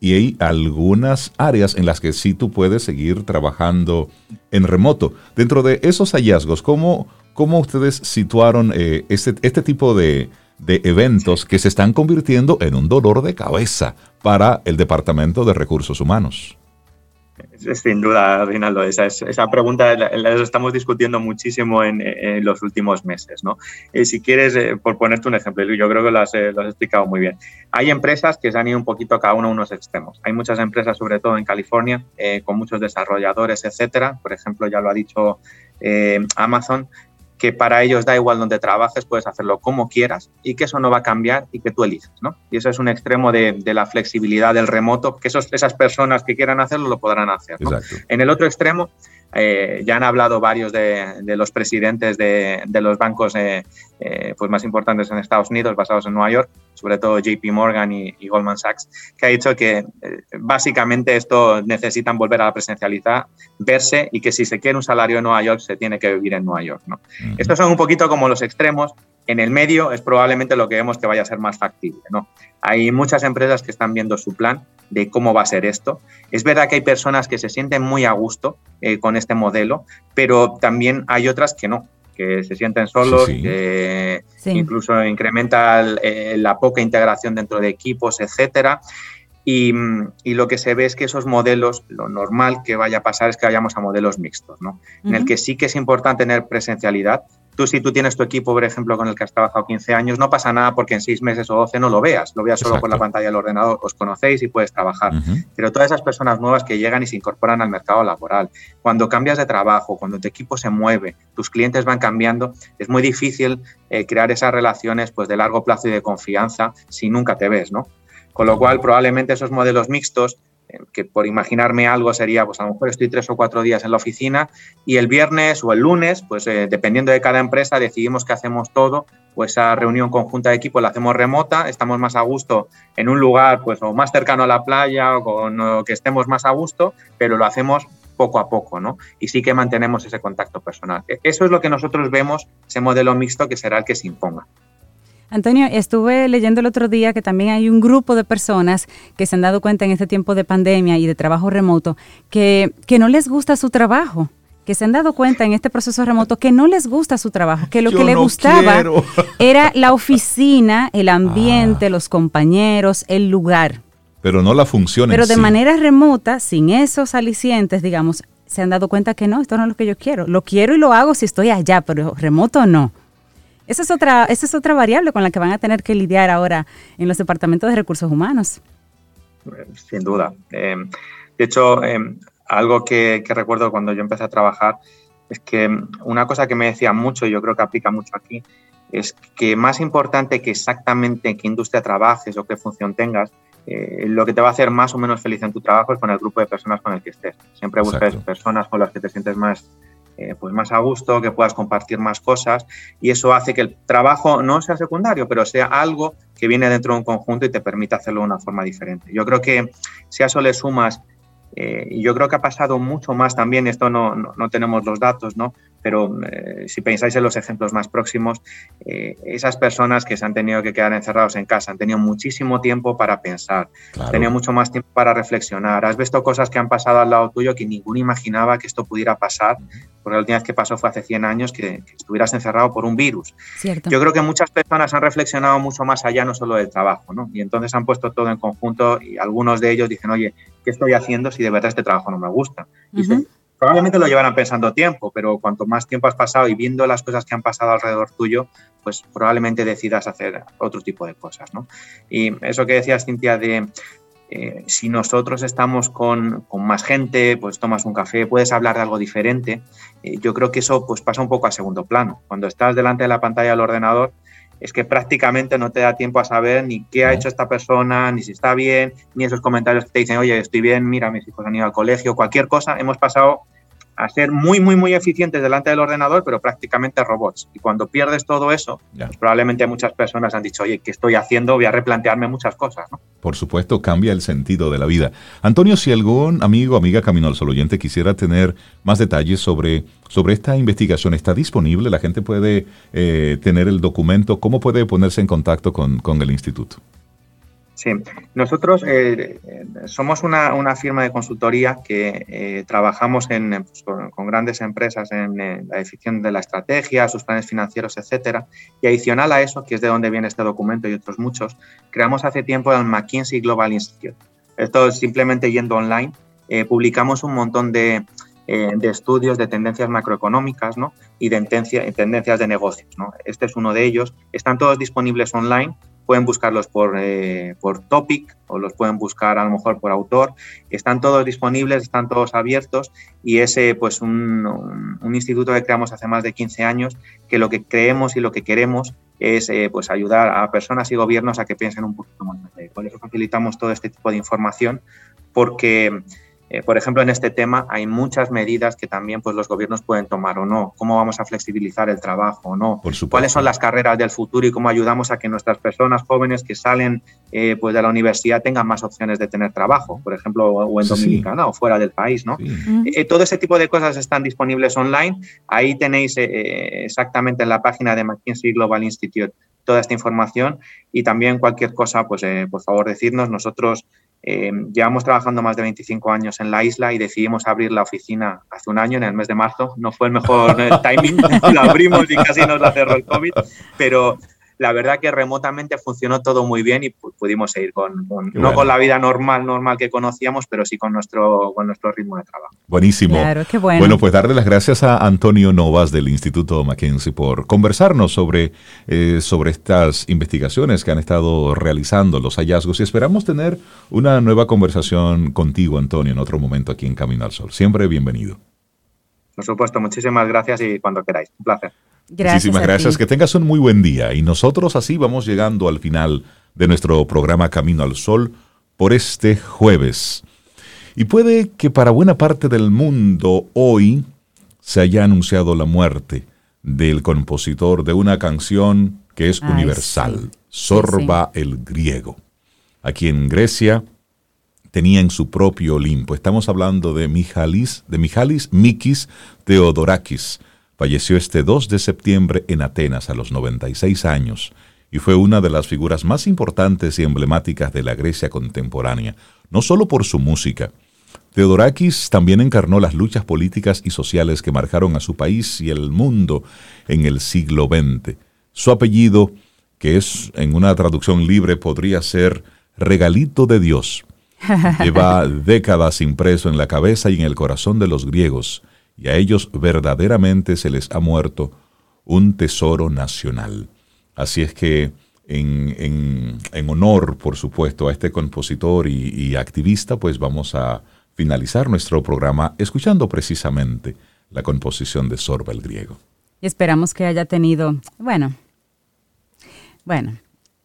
y hay algunas áreas en las que sí tú puedes seguir trabajando en remoto. Dentro de esos hallazgos, ¿cómo, cómo ustedes situaron eh, este, este, tipo de, de eventos que se están convirtiendo en un dolor de cabeza para el Departamento de Recursos Humanos. Sin duda, Rinaldo, esa, esa pregunta la, estamos discutiendo muchísimo en, los últimos meses. ¿no? Eh, si quieres, eh, por ponerte un ejemplo, yo creo que lo has, eh, lo has, explicado muy bien. Hay empresas que se han ido un poquito cada uno a unos extremos. Hay muchas empresas, sobre todo en California, con muchos desarrolladores, etcétera. Por ejemplo, ya lo ha dicho Amazon, que para ellos da igual donde trabajes, puedes hacerlo como quieras y que eso no va a cambiar y que tú eliges, ¿no? Y eso es un extremo de, la flexibilidad del remoto, que esos, esas personas que quieran hacerlo lo podrán hacer. En el otro extremo eh, ya han hablado varios de, los presidentes de, los bancos eh, eh, pues más importantes en Estados Unidos, basados en Nueva York, sobre todo JP Morgan y, Goldman Sachs, que ha dicho que básicamente esto necesitan volver a la presencialidad, verse y que si se quiere un salario en Nueva York se tiene que vivir en Nueva York. ¿no? Estos son un poquito como los extremos. En el medio es probablemente lo que vemos que vaya a ser más factible. ¿no? Hay muchas empresas que están viendo su plan de cómo va a ser esto. Es verdad que hay personas que se sienten muy a gusto eh, con este modelo, pero también hay otras que no, que se sienten solos, que incluso incrementa eh, la poca integración dentro de equipos, etcétera. Y, lo que se ve es que esos modelos, lo normal que vaya a pasar es que vayamos a modelos mixtos, ¿no? En el que sí que es importante tener presencialidad, Tú, si tú tienes tu equipo, por ejemplo, con el que has trabajado 15 años, no pasa nada porque en 6 meses o 12 no lo veas, lo veas solo por la pantalla del ordenador, os conocéis y puedes trabajar. Pero todas esas personas nuevas que llegan y se incorporan al mercado laboral, cuando cambias de trabajo, cuando tu equipo se mueve, tus clientes van cambiando, es muy difícil eh, crear esas relaciones pues, de largo plazo y de confianza si nunca te ves, ¿no? Con lo cual, probablemente esos modelos mixtos que por imaginarme algo sería, pues a lo mejor estoy tres o cuatro días en la oficina y el viernes o el lunes, pues eh, dependiendo de cada empresa, decidimos que hacemos todo, pues esa reunión conjunta de equipo la hacemos remota, estamos más a gusto en un lugar pues o más cercano a la playa o con que estemos más a gusto, pero lo hacemos poco a poco, ¿no? Y sí que mantenemos ese contacto personal. E-, eso es lo que nosotros vemos, ese modelo mixto que será el que se imponga. Antonio, estuve leyendo el otro día que también hay un grupo de personas que se han dado cuenta en este tiempo de pandemia y de trabajo remoto que, que no les gusta su trabajo que se han dado cuenta en este proceso remoto que no les gusta su trabajo, que lo que les gustaba *laughs* era la oficina, el ambiente, ah. los compañeros, el lugar. Pero no la función. Pero de manera remota, sin esos alicientes, digamos, se han dado cuenta que no, esto no es lo que yo quiero. Lo quiero y lo hago si estoy allá, pero remoto no. Esa es otra, esa es otra variable con la que van a tener que lidiar ahora en los departamentos de recursos humanos. Sin duda. Eh, de hecho, eh, algo que, recuerdo cuando yo empecé a trabajar es que una cosa que me decía mucho, y yo creo que aplica mucho aquí, es que más importante que exactamente en qué industria trabajes o qué función tengas, eh, lo que te va a hacer más o menos feliz en tu trabajo es con el grupo de personas con el que estés. Siempre busques personas con las que te sientes más eh, pues más a gusto, que puedas compartir más cosas y eso hace que el trabajo no sea secundario, pero sea algo que viene dentro de un conjunto y te permite hacerlo de una forma diferente. Yo creo que si a eso le sumas, eh, y yo creo que ha pasado mucho más también, esto no, no tenemos los datos, ¿no? Pero eh, si pensáis en los ejemplos más próximos, eh, esas personas que se han tenido que quedar encerrados en casa han tenido muchísimo tiempo para pensar, han tenido mucho más tiempo para reflexionar, has visto cosas que han pasado al lado tuyo que ninguno imaginaba que esto pudiera pasar, porque la última vez que pasó fue hace 100 años que, estuvieras encerrado por un virus. Yo creo que muchas personas han reflexionado mucho más allá, no solo del trabajo, ¿no? y entonces han puesto todo en conjunto y algunos de ellos dicen, oye, ¿qué estoy haciendo si de verdad este trabajo no me gusta? Probablemente lo llevarán pensando tiempo, pero cuanto más tiempo has pasado y viendo las cosas que han pasado alrededor tuyo, pues probablemente decidas hacer otro tipo de cosas. ¿no? Y eso que decías, Cintia, de eh, si nosotros estamos con, más gente, pues tomas un café, puedes hablar de algo diferente, eh, yo creo que eso pues pasa un poco a segundo plano. Cuando estás delante de la pantalla del ordenador, es que prácticamente no te da tiempo a saber ni qué ha hecho esta persona, ni si está bien, ni esos comentarios que te dicen, oye, estoy bien, mira, mis hijos han ido al colegio, cualquier cosa. Hemos pasado a ser muy, muy, muy eficientes delante del ordenador, pero prácticamente robots. Y cuando pierdes todo eso, probablemente muchas personas han dicho, oye, ¿qué estoy haciendo? Voy a replantearme muchas cosas. ¿no? Por supuesto, cambia el sentido de la vida. Antonio, si algún amigo, amiga Camino al Sol oyente quisiera tener más detalles sobre, sobre esta investigación, ¿está disponible? ¿La gente puede eh, tener el documento? ¿Cómo puede ponerse en contacto con, con el instituto? Sí, nosotros eh, somos una, firma de consultoría que eh, trabajamos en, pues, con, grandes empresas en, la definición de la estrategia, sus planes financieros, etcétera. Y adicional a eso, que es de donde viene este documento y otros muchos, creamos hace tiempo el McKinsey Global Institute. Esto es simplemente yendo online, eh, publicamos un montón de, estudios de tendencias macroeconómicas ¿no? y de tendencias de negocios. ¿no? Este es uno de ellos. Están todos disponibles online pueden buscarlos por, eh, por topic o los pueden buscar a lo mejor por autor. Están todos disponibles, están todos abiertos y es pues un, un, instituto que creamos hace más de 15 años que lo que creemos y lo que queremos es eh, pues ayudar a personas y gobiernos a que piensen un poquito más. Por eso facilitamos todo este tipo de información porque eh, por ejemplo, en este tema hay muchas medidas que también pues, los gobiernos pueden tomar o no. ¿Cómo vamos a flexibilizar el trabajo o no? ¿Cuáles son las carreras del futuro y cómo ayudamos a que nuestras personas jóvenes que salen eh, pues, de la universidad tengan más opciones de tener trabajo, por ejemplo, o en Dominicana o fuera del país? ¿no? Eh, todo ese tipo de cosas están disponibles online. Ahí tenéis exactamente en la página de McKinsey Global Institute toda esta información y también cualquier cosa, pues por favor decirnos. Nosotros eh, llevamos trabajando más de 25 años en la isla y decidimos abrir la oficina hace un año, en el mes de marzo. No fue el mejor *laughs* timing, *laughs* la abrimos y casi nos la cerró el COVID, pero la verdad que remotamente funcionó todo muy bien y pudimos seguir con, no con la vida normal, normal que conocíamos, pero sí con nuestro, con nuestro ritmo de trabajo. Buenísimo. Claro, qué bueno. Bueno, pues darle las gracias a Antonio Novas del Instituto Mackenzie por conversarnos sobre, eh, sobre estas investigaciones que han estado realizando, los hallazgos, y esperamos tener una nueva conversación contigo, Antonio, en otro momento aquí en Camino al Sol. Siempre bienvenido. Por supuesto, muchísimas gracias y cuando queráis. Un placer. Muchísimas gracias. Que tengas un muy buen día. Y nosotros así vamos llegando al final de nuestro programa Camino al Sol por este jueves. Y puede que para buena parte del mundo hoy se haya anunciado la muerte del compositor de una canción que es universal, Sorba el griego. Aquí en Grecia tenía en su propio Olimpo. Estamos hablando de Mijalis, de Mijalis Mikis Theodorakis, Falleció este 2 de septiembre en Atenas a los 96 años y fue una de las figuras más importantes y emblemáticas de la Grecia contemporánea, no solo por su música. Theodorakis también encarnó las luchas políticas y sociales que marcaron a su país y el mundo en el siglo XX. Su apellido, que es en una traducción libre podría ser regalito de Dios, *laughs* lleva décadas impreso en la cabeza y en el corazón de los griegos y a ellos verdaderamente se les ha muerto un tesoro nacional. Así es que en, honor, por supuesto, a este compositor y, activista, pues vamos a finalizar nuestro programa escuchando precisamente la composición de Sorba el griego. Y esperamos que haya tenido, bueno, bueno,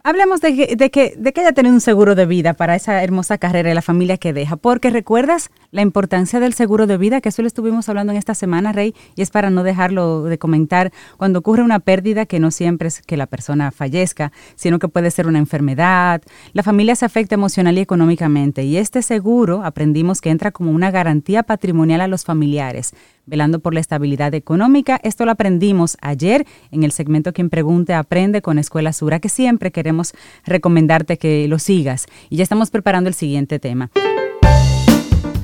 Hablemos de que, de, que, de que haya tenido un seguro de vida para esa hermosa carrera y la familia que deja, porque recuerdas la importancia del seguro de vida, que eso lo estuvimos hablando en esta semana, Rey, y es para no dejarlo de comentar, cuando ocurre una pérdida, que no siempre es que la persona fallezca, sino que puede ser una enfermedad, la familia se afecta emocional y económicamente, y este seguro aprendimos que entra como una garantía patrimonial a los familiares velando por la estabilidad económica. Esto lo aprendimos ayer en el segmento Quien Pregunte Aprende con Escuela Sura, que siempre queremos recomendarte que lo sigas. Y ya estamos preparando el siguiente tema.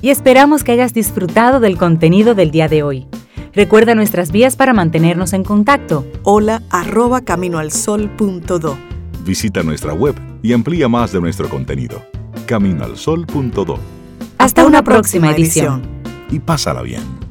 Y esperamos que hayas disfrutado del contenido del día de hoy. Recuerda nuestras vías para mantenernos en contacto. Hola arroba caminoalsol.do. Visita nuestra web y amplía más de nuestro contenido. Caminoalsol.do. Hasta, una, próxima, edición. Y pásala bien.